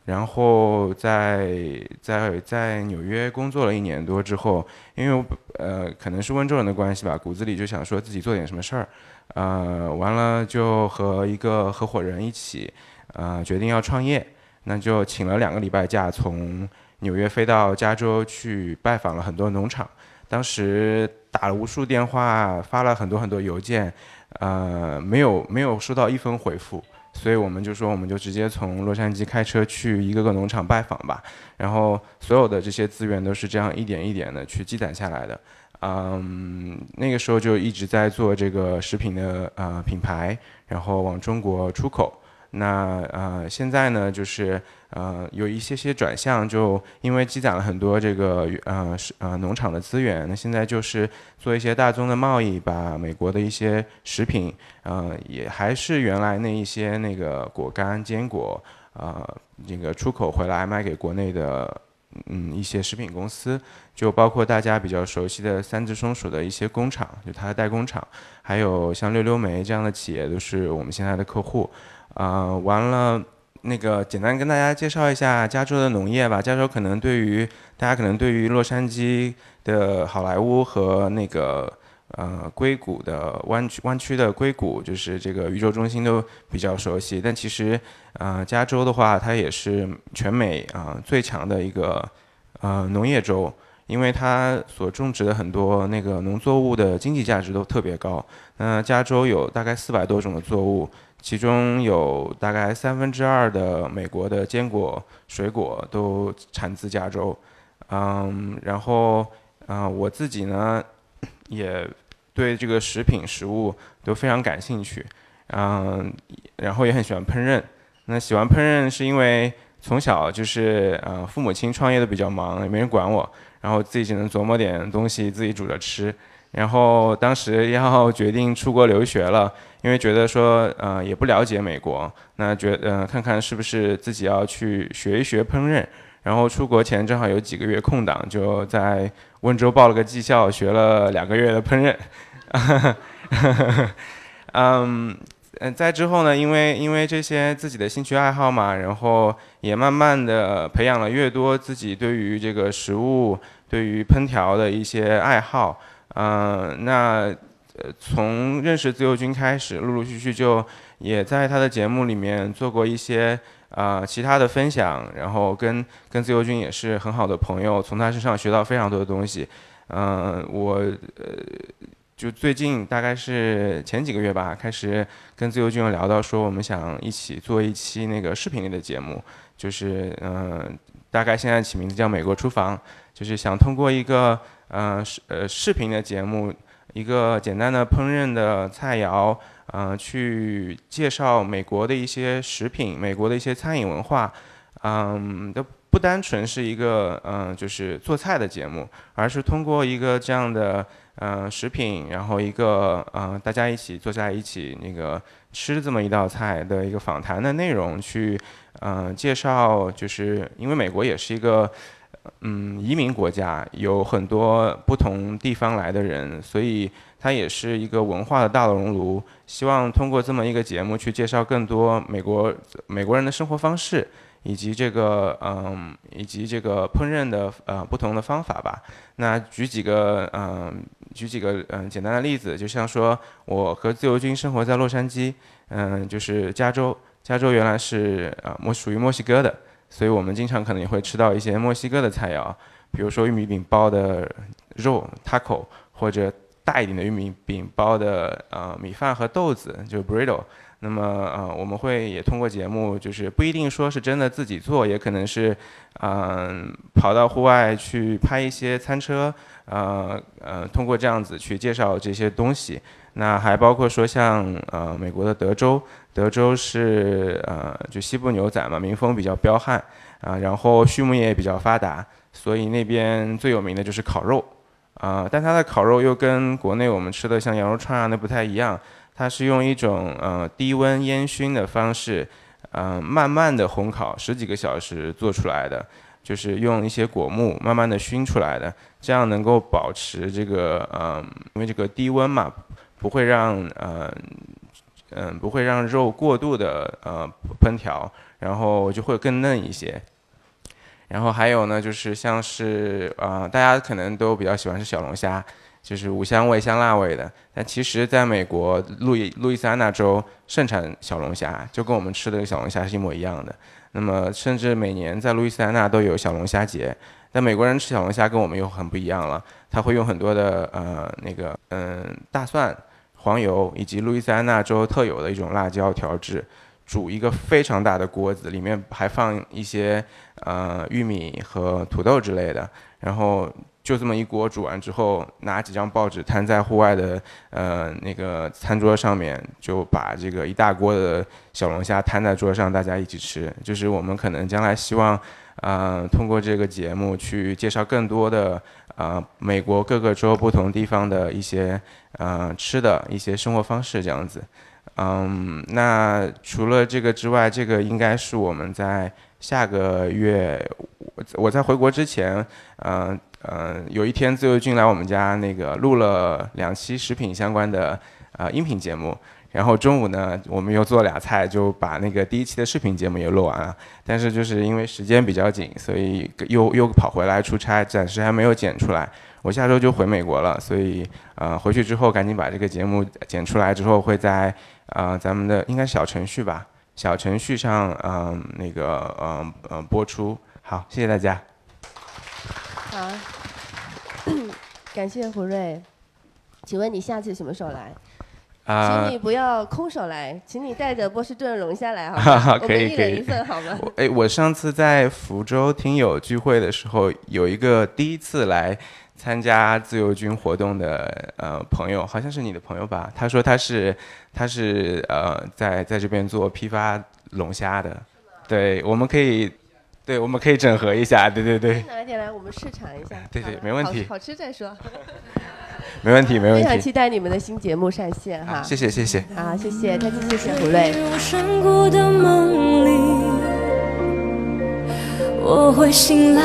然后在在在纽约工作了一年多之后，因为我呃可能是温州人的关系吧，骨子里就想说自己做点什么事儿，呃，完了就和一个合伙人一起，呃，决定要创业，那就请了两个礼拜假，从纽约飞到加州去拜访了很多农场。当时打了无数电话，发了很多很多邮件，呃，没有没有收到一封回复，所以我们就说，我们就直接从洛杉矶开车去一个个农场拜访吧。然后所有的这些资源都是这样一点一点的去积攒下来的。嗯，那个时候就一直在做这个食品的呃品牌，然后往中国出口。那呃现在呢就是呃有一些些转向，就因为积攒了很多这个呃是呃农场的资源，那现在就是做一些大宗的贸易，把美国的一些食品，呃也还是原来那一些那个果干坚果，呃这个出口回来卖给国内的。嗯，一些食品公司，就包括大家比较熟悉的三只松鼠的一些工厂，就它的代工厂，还有像溜溜梅这样的企业，都是我们现在的客户。啊，完了，那个简单跟大家介绍一下加州的农业吧。加州可能对于大家可能对于洛杉矶的好莱坞和那个。呃，硅谷的湾区湾区的硅谷就是这个宇宙中心都比较熟悉，但其实，呃，加州的话，它也是全美啊最强的一个呃农业州，因为它所种植的很多那个农作物的经济价值都特别高。那加州有大概四百多种的作物，其中有大概三分之二的美国的坚果水果都产自加州。嗯，然后啊，我自己呢。也对这个食品食物都非常感兴趣，嗯，然后也很喜欢烹饪。那喜欢烹饪是因为从小就是呃父母亲创业的比较忙，也没人管我，然后自己只能琢磨点东西自己煮着吃。然后当时要决定出国留学了，因为觉得说呃也不了解美国，那觉呃看看是不是自己要去学一学烹饪。然后出国前正好有几个月空档，就在温州报了个技校，学了两个月的烹饪。嗯，嗯在之后呢，因为因为这些自己的兴趣爱好嘛，然后也慢慢的培养了越多自己对于这个食物、对于烹调的一些爱好。嗯，那从认识自由军开始，陆陆续续就也在他的节目里面做过一些。啊，其他的分享，然后跟跟自由军也是很好的朋友，从他身上学到非常多的东西。嗯，我呃，就最近大概是前几个月吧，开始跟自由军聊到说，我们想一起做一期那个视频类的节目，就是嗯，大概现在起名字叫《美国厨房》，就是想通过一个嗯视呃视频的节目，一个简单的烹饪的菜肴。嗯，去介绍美国的一些食品，美国的一些餐饮文化，嗯，都不单纯是一个嗯，就是做菜的节目，而是通过一个这样的嗯食品，然后一个嗯大家一起坐在一起那个吃这么一道菜的一个访谈的内容，去嗯介绍，就是因为美国也是一个嗯移民国家，有很多不同地方来的人，所以。它也是一个文化的大熔炉，希望通过这么一个节目去介绍更多美国美国人的生活方式，以及这个嗯，以及这个烹饪的呃不同的方法吧。那举几个嗯，举几个嗯简单的例子，就像说我和自由军生活在洛杉矶，嗯，就是加州，加州原来是呃墨属于墨西哥的，所以我们经常可能也会吃到一些墨西哥的菜肴，比如说玉米饼包的肉 taco 或者。大一点的玉米饼包的呃米饭和豆子就 burrito，那么呃我们会也通过节目，就是不一定说是真的自己做，也可能是嗯跑到户外去拍一些餐车，呃呃通过这样子去介绍这些东西。那还包括说像呃美国的德州，德州是呃就西部牛仔嘛，民风比较彪悍啊，然后畜牧业也比较发达，所以那边最有名的就是烤肉。啊，但它的烤肉又跟国内我们吃的像羊肉串啊那不太一样，它是用一种呃低温烟熏的方式，嗯，慢慢的烘烤十几个小时做出来的，就是用一些果木慢慢的熏出来的，这样能够保持这个嗯，因为这个低温嘛，不会让呃嗯不会让肉过度的呃烹调，然后就会更嫩一些。然后还有呢，就是像是呃，大家可能都比较喜欢吃小龙虾，就是五香味、香辣味的。但其实，在美国路易路易斯安那州盛产小龙虾，就跟我们吃的小龙虾是一模一样的。那么，甚至每年在路易斯安那都有小龙虾节。但美国人吃小龙虾跟我们又很不一样了，他会用很多的呃那个嗯大蒜、黄油以及路易斯安那州特有的一种辣椒调制。煮一个非常大的锅子，里面还放一些呃玉米和土豆之类的，然后就这么一锅煮完之后，拿几张报纸摊在户外的呃那个餐桌上面，就把这个一大锅的小龙虾摊在桌上，大家一起吃。就是我们可能将来希望，呃，通过这个节目去介绍更多的呃美国各个州不同地方的一些呃吃的一些生活方式这样子。嗯，那除了这个之外，这个应该是我们在下个月，我我在回国之前，嗯、呃，有一天自由军来我们家那个录了两期食品相关的呃音频节目，然后中午呢，我们又做俩菜，就把那个第一期的视频节目也录完了。但是就是因为时间比较紧，所以又又跑回来出差，暂时还没有剪出来。我下周就回美国了，所以呃回去之后赶紧把这个节目剪出来之后，会在呃咱们的应该小程序吧，小程序上嗯、那个嗯嗯、播出。好，谢谢大家。好，感谢胡瑞。请问你下次什么时候来？啊、请你不要空手来，请你带着波士顿龙虾来，好哈哈吗？我可以可以们一人一份，好吗？我哎，我上次在福州听友聚会的时候，有一个第一次来参加自由军活动的呃朋友，好像是你的朋友吧？他说他是他是呃在在这边做批发龙虾的，对，我们可以对我们可以整合一下，对对对，拿一天来我们试尝一下？对对没问题好好吃再说。没问题没问题非常期。待你们的新节目上线哈。好，谢谢谢谢。好，谢谢，再次谢谢胡瑞。入山谷的梦里，我会醒来，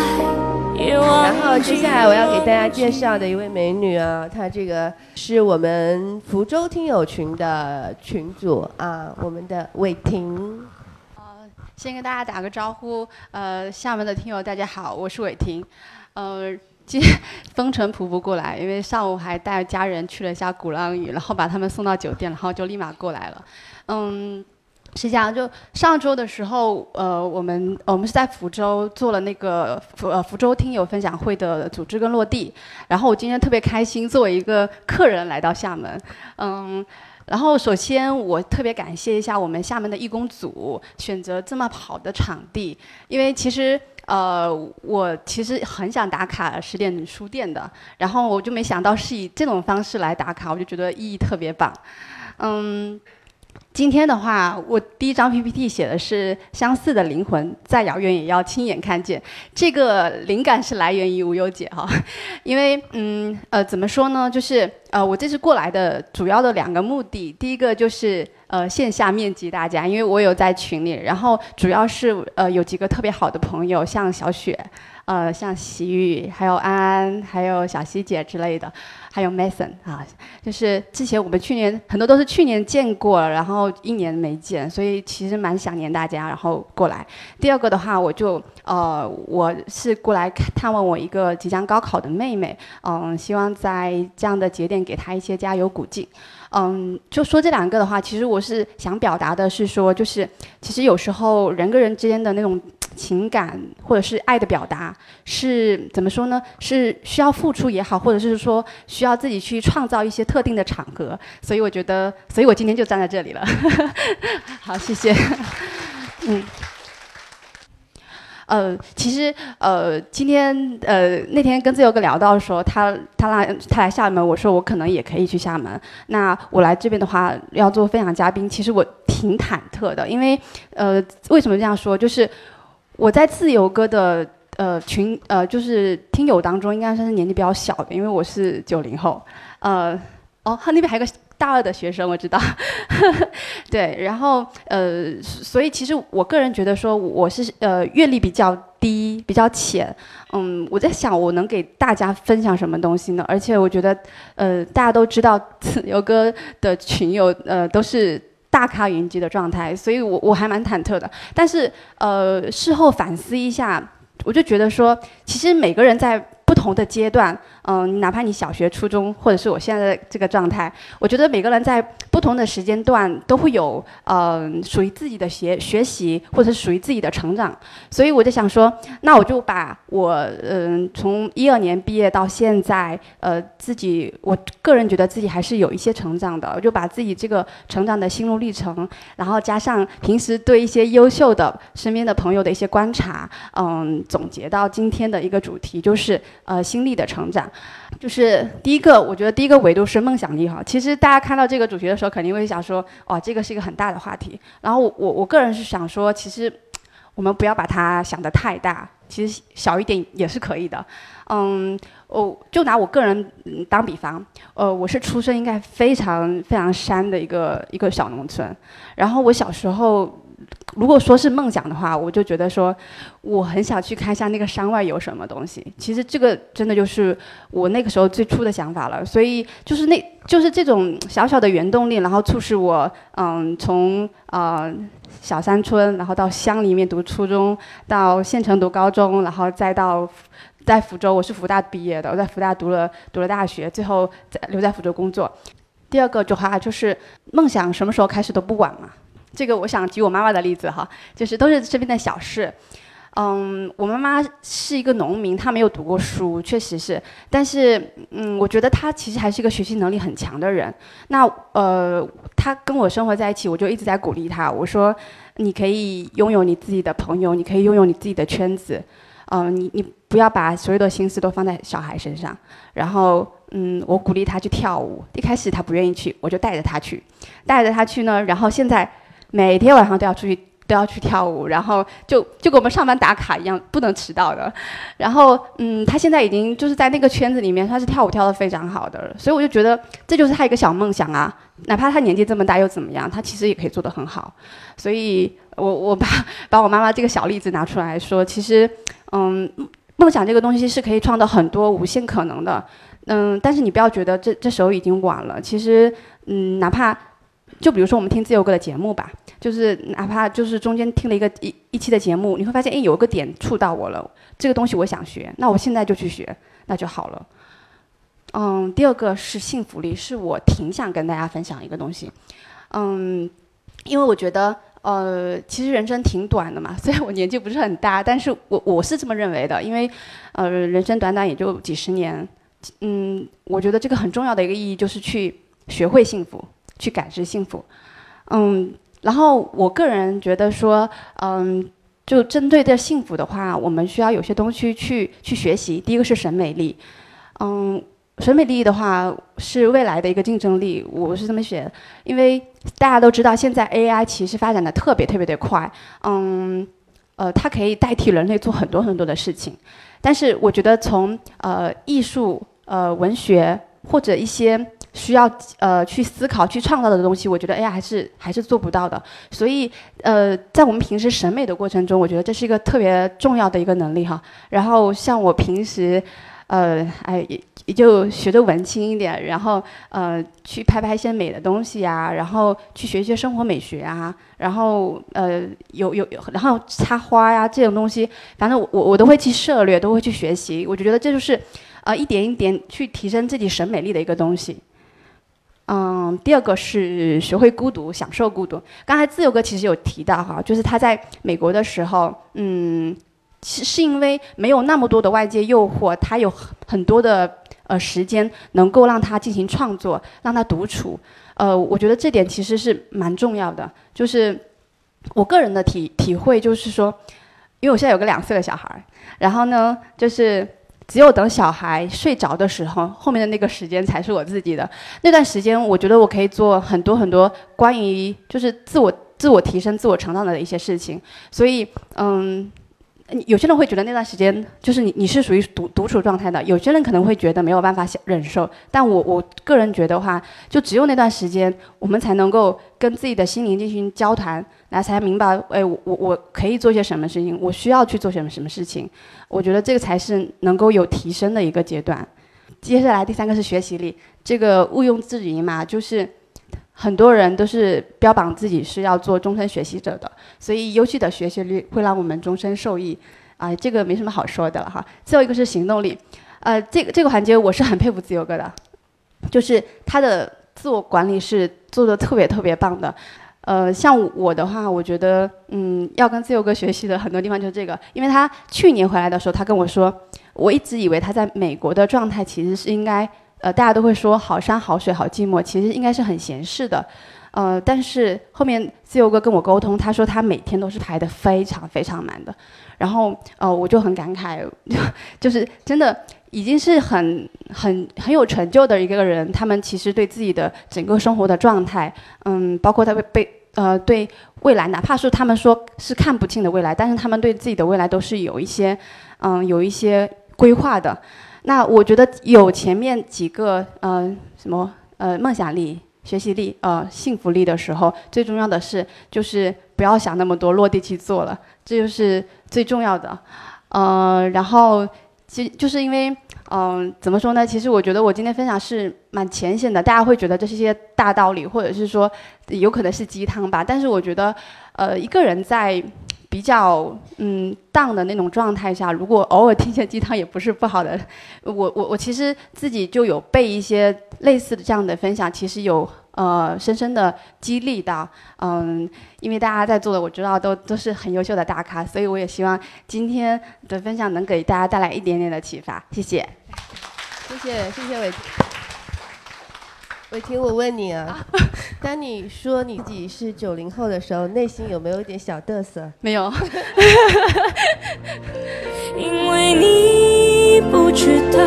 然后接下来我要给大家介绍的一位美女啊，她这个是我们福州听友群的群主啊，我们的伟霆。先跟大家打个招呼，呃，厦门的听友大家好，我是伟霆，呃，今天 风尘仆仆过来，因为上午还带家人去了一下鼓浪屿，然后把他们送到酒店，然后就立马过来了，嗯。是这样，就上周的时候，呃，我们我们是在福州做了那个福呃福州听友分享会的组织跟落地，然后我今天特别开心，作为一个客人来到厦门，嗯，然后首先我特别感谢一下我们厦门的义工组选择这么好的场地，因为其实呃我其实很想打卡十点书店的，然后我就没想到是以这种方式来打卡，我就觉得意义特别棒，嗯。今天的话，我第一张 PPT 写的是相似的灵魂，再遥远也要亲眼看见。这个灵感是来源于无忧姐哈，因为嗯呃怎么说呢，就是呃我这次过来的主要的两个目的，第一个就是呃线下面基大家，因为我有在群里，然后主要是呃有几个特别好的朋友，像小雪，呃像喜雨，还有安安，还有小希姐之类的，还有 Mason 啊，就是之前我们去年很多都是去年见过，然后一年没见，所以其实蛮想念大家，然后过来。第二个的话，我就呃我是过来看探望我一个即将高考的妹妹，嗯，希望在这样的节点给他一些加油鼓劲。嗯，就说这两个的话，其实我是想表达的是说，就是其实有时候人跟人之间的那种情感或者是爱的表达，是怎么说呢？是需要付出也好，或者是说需要自己去创造一些特定的场合。所以我觉得，所以我今天就站在这里了。好，谢谢。嗯。呃，其实呃，今天呃那天跟自由哥聊到说，他他来他来厦门，我说我可能也可以去厦门。那我来这边的话，要做分享嘉宾，其实我挺忐忑的，因为呃为什么这样说？就是我在自由哥的呃群呃就是听友当中，应该算是年纪比较小的，因为我是九零后。呃，哦，他那边还有个大二的学生，我知道。对，然后呃，所以其实我个人觉得说，我是呃阅历比较低，比较浅。嗯，我在想我能给大家分享什么东西呢？而且我觉得呃大家都知道 自由哥的群友呃都是。大咖云集的状态，所以我我还蛮忐忑的。但是呃，事后反思一下，我就觉得说，其实每个人在同的阶段，嗯，哪怕你小学、初中，或者是我现在的这个状态，我觉得每个人在不同的时间段都会有嗯属于自己的学学习，或者是属于自己的成长。所以我就想说，那我就把我嗯从一二年毕业到现在，呃自己我个人觉得自己还是有一些成长的，我就把自己这个成长的心路历程，然后加上平时对一些优秀的身边的朋友的一些观察，嗯，总结到今天的一个主题，就是呃呃心力的成长。就是第一个，我觉得第一个维度是梦想力哈。其实大家看到这个主题的时候，肯定会想说，哦，这个是一个很大的话题。然后我我个人是想说，其实我们不要把它想得太大，其实小一点也是可以的。嗯，我就拿我个人当比方，呃，我是出生应该非常非常山的一个一个小农村，然后我小时候。如果说是梦想的话，我就觉得说，我很想去看一下那个山外有什么东西。其实这个真的就是我那个时候最初的想法了。所以就是那，就是这种小小的原动力，然后促使我，嗯，从呃小山村，然后到乡里面读初中，到县城读高中，然后再到在福州，我是福大毕业的，我在福大读了读了大学，最后在留在福州工作。第二个的话就是梦想什么时候开始都不晚嘛。这个我想举我妈妈的例子哈，就是都是身边的小事。嗯，我妈妈是一个农民，她没有读过书，确实是。但是，嗯，我觉得她其实还是一个学习能力很强的人。那呃，她跟我生活在一起，我就一直在鼓励她。我说，你可以拥有你自己的朋友，你可以拥有你自己的圈子。嗯，你你不要把所有的心思都放在小孩身上。然后，嗯，我鼓励她去跳舞。一开始她不愿意去，我就带着她去，带着她去呢。然后现在。每天晚上都要出去，都要去跳舞，然后就就跟我们上班打卡一样，不能迟到的。然后，嗯，他现在已经就是在那个圈子里面，他是跳舞跳得非常好的，所以我就觉得这就是他一个小梦想啊。哪怕他年纪这么大又怎么样？他其实也可以做得很好。所以，我我把 把我妈妈这个小例子拿出来说，其实，嗯，梦想这个东西是可以创造很多无限可能的。嗯，但是你不要觉得这这时候已经晚了。其实，嗯，哪怕。就比如说我们听自由哥的节目吧，就是哪怕就是中间听了一个一一期的节目，你会发现，哎，有一个点触到我了，这个东西我想学，那我现在就去学，那就好了。嗯，第二个是幸福力，是我挺想跟大家分享一个东西。嗯，因为我觉得，呃，其实人生挺短的嘛，虽然我年纪不是很大，但是我我是这么认为的，因为，呃，人生短短也就几十年，嗯，我觉得这个很重要的一个意义就是去学会幸福。去感知幸福，嗯，然后我个人觉得说，嗯，就针对这幸福的话，我们需要有些东西去去学习。第一个是审美力，嗯，审美力的话是未来的一个竞争力，我是这么写。因为大家都知道，现在 AI 其实发展的特别特别的快，嗯，呃，它可以代替人类做很多很多的事情，但是我觉得从呃艺术、呃文学或者一些。需要呃去思考、去创造的东西，我觉得 AI 还是还是做不到的。所以呃，在我们平时审美的过程中，我觉得这是一个特别重要的一个能力哈。然后像我平时，呃，哎也也就学的文青一点，然后呃去拍拍一些美的东西啊，然后去学一些生活美学啊，然后呃有有有，然后插花呀这种东西，反正我我都会去涉猎，都会去学习。我觉得这就是呃一点一点去提升自己审美力的一个东西。嗯，第二个是学会孤独，享受孤独。刚才自由哥其实有提到哈，就是他在美国的时候，嗯，是是因为没有那么多的外界诱惑，他有很多的呃时间能够让他进行创作，让他独处。呃，我觉得这点其实是蛮重要的。就是我个人的体体会就是说，因为我现在有个两岁的小孩，然后呢，就是。只有等小孩睡着的时候，后面的那个时间才是我自己的。那段时间，我觉得我可以做很多很多关于就是自我自我提升、自我成长的一些事情。所以，嗯。有些人会觉得那段时间就是你你是属于独独处状态的，有些人可能会觉得没有办法忍受。但我我个人觉得话，就只有那段时间，我们才能够跟自己的心灵进行交谈，来才明白，哎，我我可以做些什么事情，我需要去做什么什么事情。我觉得这个才是能够有提升的一个阶段。接下来第三个是学习力，这个毋庸置疑嘛，就是。很多人都是标榜自己是要做终身学习者的，所以优秀的学习率会让我们终身受益，啊，这个没什么好说的了哈。最后一个是行动力，呃，这个这个环节我是很佩服自由哥的，就是他的自我管理是做的特别特别棒的。呃，像我的话，我觉得，嗯，要跟自由哥学习的很多地方就是这个，因为他去年回来的时候，他跟我说，我一直以为他在美国的状态其实是应该，呃，大家都会说好山好水好寂寞，其实应该是很闲适的，呃，但是后面自由哥跟我沟通，他说他每天都是排的非常非常满的，然后，呃，我就很感慨，就是真的已经是很很很有成就的一个人，他们其实对自己的整个生活的状态，嗯，包括他被被。呃，对未来，哪怕是他们说是看不清的未来，但是他们对自己的未来都是有一些，嗯，有一些规划的。那我觉得有前面几个，呃，什么，呃，梦想力、学习力、呃，幸福力的时候，最重要的是就是不要想那么多，落地去做了，这就是最重要的。呃，然后其就是因为。嗯，怎么说呢？其实我觉得我今天分享是蛮浅显的，大家会觉得这是一些大道理，或者是说有可能是鸡汤吧。但是我觉得，呃，一个人在比较嗯淡的那种状态下，如果偶尔听些鸡汤也不是不好的。我我我其实自己就有被一些类似的这样的分享，其实有。呃，深深的激励到，嗯，因为大家在座的我知道都都是很优秀的大咖，所以我也希望今天的分享能给大家带来一点点的启发，谢谢。谢谢谢谢伟。伟霆，我问你啊，当你说你自己是九零后的时候，内心有没有一点小嘚瑟？没有。因为你不知道，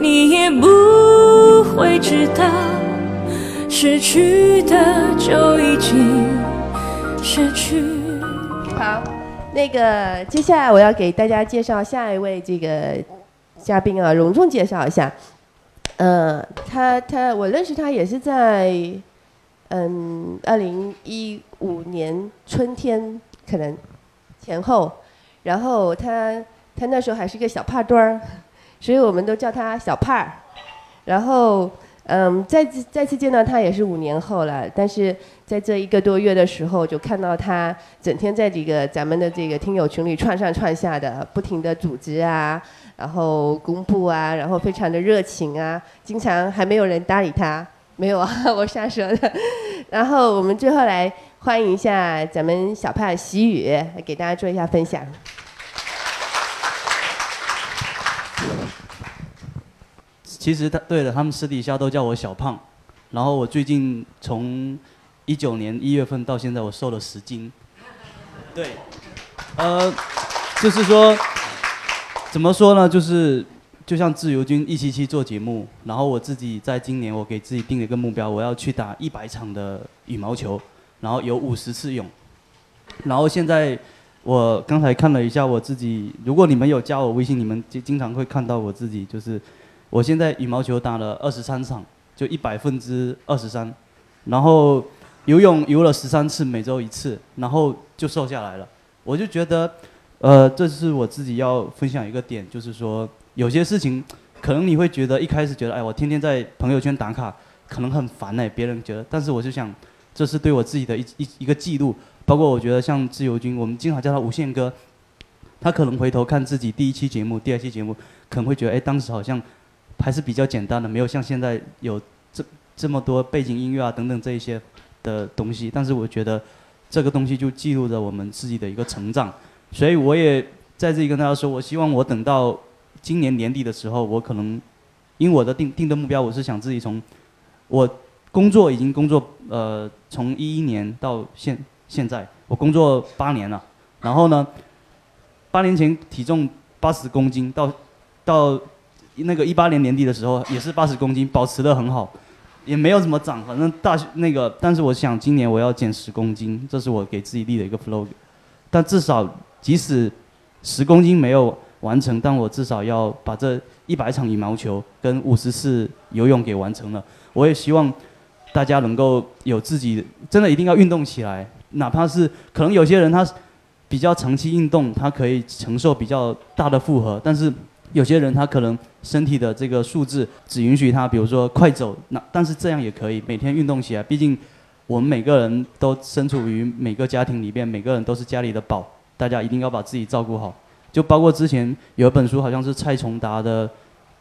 你也不会知道。失去的就已经失去。好，那个接下来我要给大家介绍下一位这个嘉宾啊，隆重介绍一下。呃，他他我认识他也是在嗯二零一五年春天可能前后，然后他他那时候还是个小胖墩儿，所以我们都叫他小胖儿，然后。嗯，再次再次见到他也是五年后了，但是在这一个多月的时候，就看到他整天在这个咱们的这个听友群里串上串下的，不停的组织啊，然后公布啊，然后非常的热情啊，经常还没有人搭理他，没有啊，我瞎说的。然后我们最后来欢迎一下咱们小胖喜雨，给大家做一下分享。其实他对了，他们私底下都叫我小胖，然后我最近从一九年一月份到现在，我瘦了十斤。对，呃，就是说，怎么说呢？就是就像自由军一期期做节目，然后我自己在今年我给自己定了一个目标，我要去打一百场的羽毛球，然后有五十次泳。然后现在我刚才看了一下我自己，如果你们有加我微信，你们经经常会看到我自己就是。我现在羽毛球打了二十三场，就一百分之二十三，然后游泳游了十三次，每周一次，然后就瘦下来了。我就觉得，呃，这是我自己要分享一个点，就是说有些事情，可能你会觉得一开始觉得，哎，我天天在朋友圈打卡，可能很烦哎，别人觉得，但是我就想，这是对我自己的一一一个记录。包括我觉得像自由军，我们经常叫他无限哥，他可能回头看自己第一期节目、第二期节目，可能会觉得，哎，当时好像。还是比较简单的，没有像现在有这这么多背景音乐啊等等这一些的东西。但是我觉得这个东西就记录着我们自己的一个成长，所以我也在这里跟大家说，我希望我等到今年年底的时候，我可能因我的定定的目标，我是想自己从我工作已经工作呃从一一年到现现在，我工作八年了，然后呢，八年前体重八十公斤到到。那个一八年年底的时候也是八十公斤，保持的很好，也没有怎么长，反正大那个，但是我想今年我要减十公斤，这是我给自己立的一个 flow，但至少即使十公斤没有完成，但我至少要把这一百场羽毛球跟五十次游泳给完成了。我也希望大家能够有自己真的一定要运动起来，哪怕是可能有些人他比较长期运动，他可以承受比较大的负荷，但是。有些人他可能身体的这个素质只允许他，比如说快走，那但是这样也可以每天运动起来。毕竟我们每个人都身处于每个家庭里边，每个人都是家里的宝，大家一定要把自己照顾好。就包括之前有一本书，好像是蔡崇达的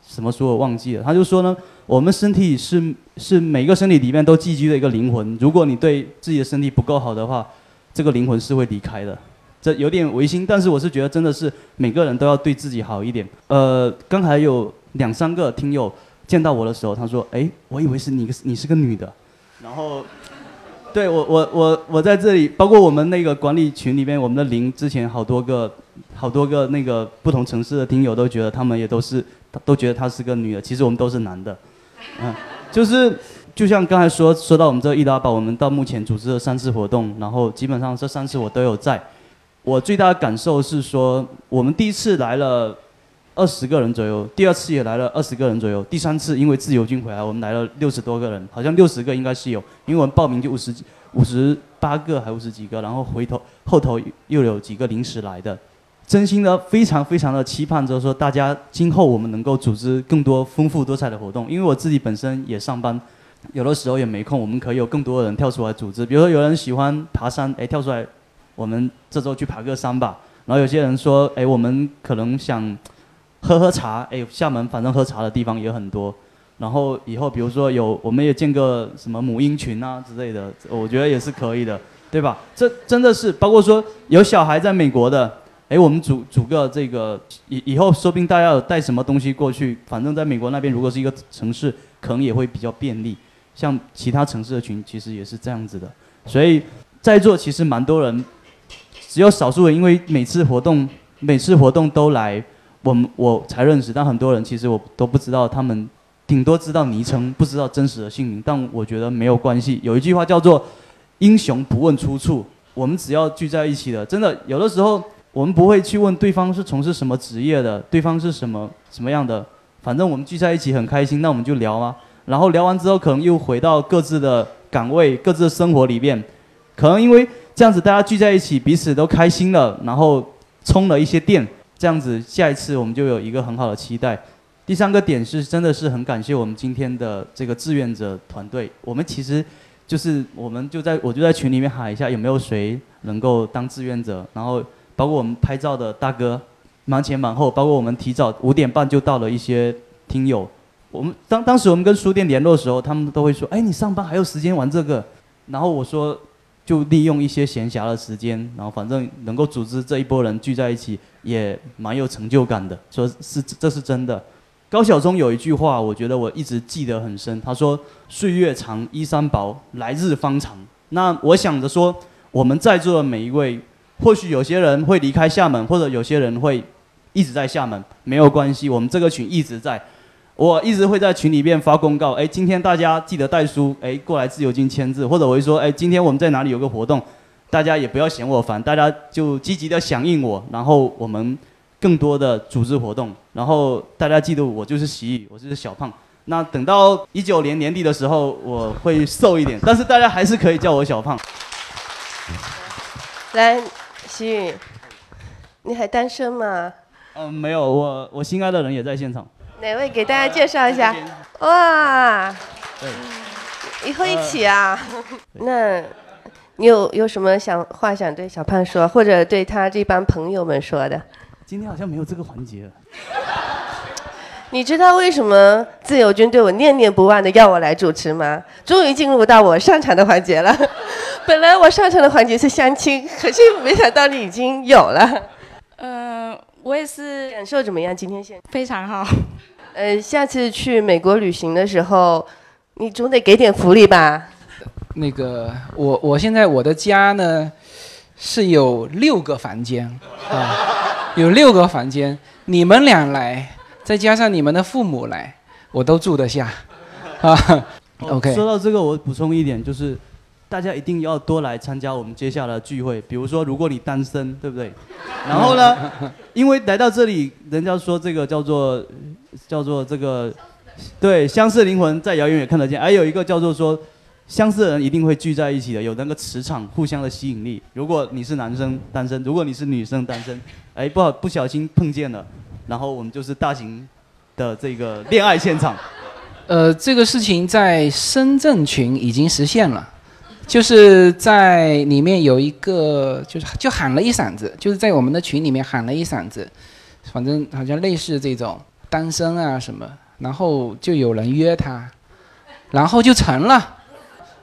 什么书我忘记了，他就说呢，我们身体是是每个身体里面都寄居的一个灵魂，如果你对自己的身体不够好的话，这个灵魂是会离开的。这有点违心，但是我是觉得真的是每个人都要对自己好一点。呃，刚才有两三个听友见到我的时候，他说：“哎，我以为是你，你是个女的。”然后，对我我我我在这里，包括我们那个管理群里面，我们的零之前好多个好多个那个不同城市的听友都觉得他们也都是都觉得她是个女的，其实我们都是男的。嗯，就是就像刚才说说到我们这个易拉宝，我们到目前组织了三次活动，然后基本上这三次我都有在。我最大的感受是说，我们第一次来了二十个人左右，第二次也来了二十个人左右，第三次因为自由军回来，我们来了六十多个人，好像六十个应该是有，因为我们报名就五十五十八个还五十几个，然后回头后头又有几个临时来的，真心的非常非常的期盼着说，大家今后我们能够组织更多丰富多彩的活动，因为我自己本身也上班，有的时候也没空，我们可以有更多的人跳出来组织，比如说有人喜欢爬山，哎，跳出来。我们这周去爬个山吧。然后有些人说，哎，我们可能想喝喝茶。哎，厦门反正喝茶的地方也很多。然后以后比如说有，我们也建个什么母婴群啊之类的，我觉得也是可以的，对吧？这真的是包括说有小孩在美国的，哎，我们组组个这个以以后说不定大家有带什么东西过去，反正在美国那边如果是一个城市，可能也会比较便利。像其他城市的群其实也是这样子的，所以在座其实蛮多人。只有少数人，因为每次活动每次活动都来，我们我才认识。但很多人其实我都不知道，他们顶多知道昵称，不知道真实的姓名。但我觉得没有关系。有一句话叫做“英雄不问出处”，我们只要聚在一起的，真的有的时候我们不会去问对方是从事什么职业的，对方是什么什么样的，反正我们聚在一起很开心，那我们就聊啊。然后聊完之后，可能又回到各自的岗位、各自的生活里面，可能因为。这样子大家聚在一起，彼此都开心了，然后充了一些电，这样子下一次我们就有一个很好的期待。第三个点是，真的是很感谢我们今天的这个志愿者团队。我们其实就是我们就在我就在群里面喊一下，有没有谁能够当志愿者？然后包括我们拍照的大哥，忙前忙后，包括我们提早五点半就到了一些听友。我们当当时我们跟书店联络的时候，他们都会说：“哎，你上班还有时间玩这个？”然后我说。就利用一些闲暇的时间，然后反正能够组织这一波人聚在一起，也蛮有成就感的。说是这是真的。高晓松有一句话，我觉得我一直记得很深。他说：“岁月长，衣衫薄，来日方长。”那我想着说，我们在座的每一位，或许有些人会离开厦门，或者有些人会一直在厦门，没有关系，我们这个群一直在。我一直会在群里面发公告，哎，今天大家记得带书，哎，过来自由金签字，或者我会说，哎，今天我们在哪里有个活动，大家也不要嫌我烦，大家就积极的响应我，然后我们更多的组织活动，然后大家记得我就是习宇，我就是小胖。那等到一九年年底的时候，我会瘦一点，但是大家还是可以叫我小胖。来，习宇，你还单身吗？嗯，没有，我我心爱的人也在现场。哪位给大家介绍一下？哇，以后一起啊？那，你有有什么想话想对小胖说，或者对他这帮朋友们说的？今天好像没有这个环节。你知道为什么自由军对我念念不忘的要我来主持吗？终于进入到我上场的环节了。本来我上场的环节是相亲，可是没想到你已经有了。嗯。我也是感受怎么样？今天现非常好。呃，下次去美国旅行的时候，你总得给点福利吧？那个，我我现在我的家呢是有六个房间啊，有六个房间。你们俩来，再加上你们的父母来，我都住得下啊。OK。说到这个，我补充一点，就是。大家一定要多来参加我们接下来的聚会。比如说，如果你单身，对不对？然后呢，因为来到这里，人家说这个叫做叫做这个，对，相似灵魂在遥远也看得见。还有一个叫做说，相似的人一定会聚在一起的，有那个磁场，互相的吸引力。如果你是男生单身，如果你是女生单身，哎，不好不小心碰见了，然后我们就是大型的这个恋爱现场。呃，这个事情在深圳群已经实现了。就是在里面有一个，就是就喊了一嗓子，就是在我们的群里面喊了一嗓子，反正好像类似这种。单身啊什么，然后就有人约他，然后就成了。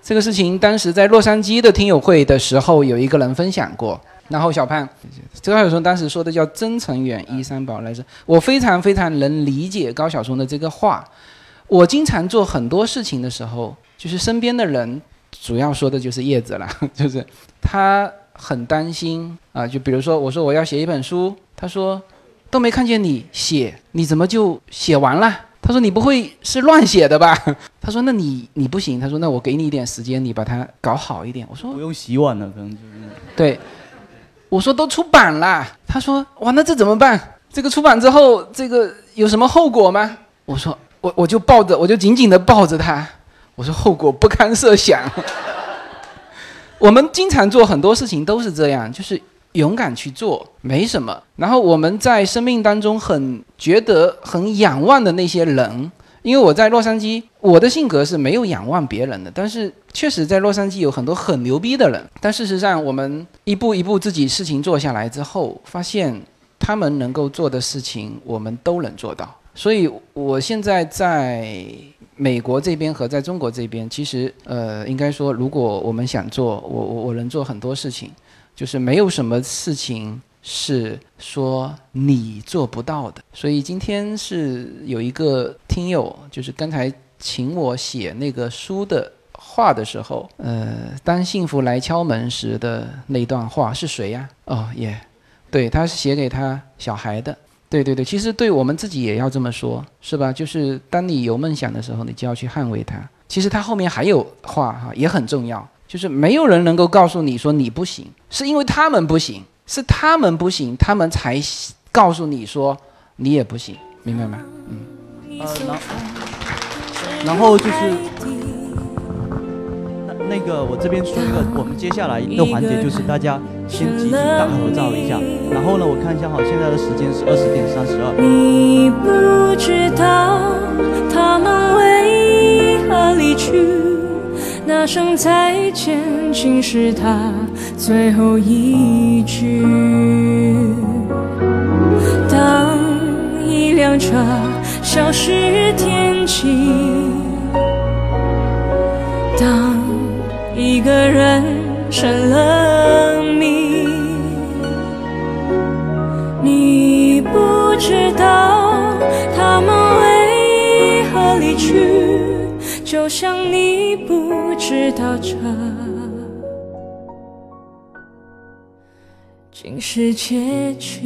这个事情当时在洛杉矶的听友会的时候，有一个人分享过。然后小胖，高晓松当时说的叫“真诚远一三宝”来着。我非常非常能理解高晓松的这个话。我经常做很多事情的时候，就是身边的人，主要说的就是叶子了，就是他很担心啊。就比如说，我说我要写一本书，他说都没看见你写，你怎么就写完了？他说你不会是乱写的吧？他说那你你不行。他说那我给你一点时间，你把它搞好一点。我说不用洗碗了，可能就是对。我说都出版了。他说哇那这怎么办？这个出版之后这个有什么后果吗？我说我我就抱着我就紧紧的抱着他。我说后果不堪设想。我们经常做很多事情都是这样，就是。勇敢去做，没什么。然后我们在生命当中很觉得很仰望的那些人，因为我在洛杉矶，我的性格是没有仰望别人的。但是确实在洛杉矶有很多很牛逼的人。但事实上，我们一步一步自己事情做下来之后，发现他们能够做的事情，我们都能做到。所以我现在在美国这边和在中国这边，其实呃，应该说，如果我们想做，我我我能做很多事情。就是没有什么事情是说你做不到的，所以今天是有一个听友，就是刚才请我写那个书的话的时候，呃，当幸福来敲门时的那段话是谁呀？哦耶，对，他是写给他小孩的。对对对，其实对我们自己也要这么说，是吧？就是当你有梦想的时候，你就要去捍卫它。其实他后面还有话哈，也很重要。就是没有人能够告诉你说你不行，是因为他们不行，是他们不行，他们才告诉你说你也不行，明白吗？嗯。呃，然后，然后就是那那个我这边说一个，我们接下来一个环节就是大家先集体大合照一下，然后呢，我看一下哈，现在的时间是二十点三十二。你不知道他们为何离去。那声再见，竟是他最后一句。当一辆车消失天际，当一个人成了谜，你不知道就像你不知道这竟是结局。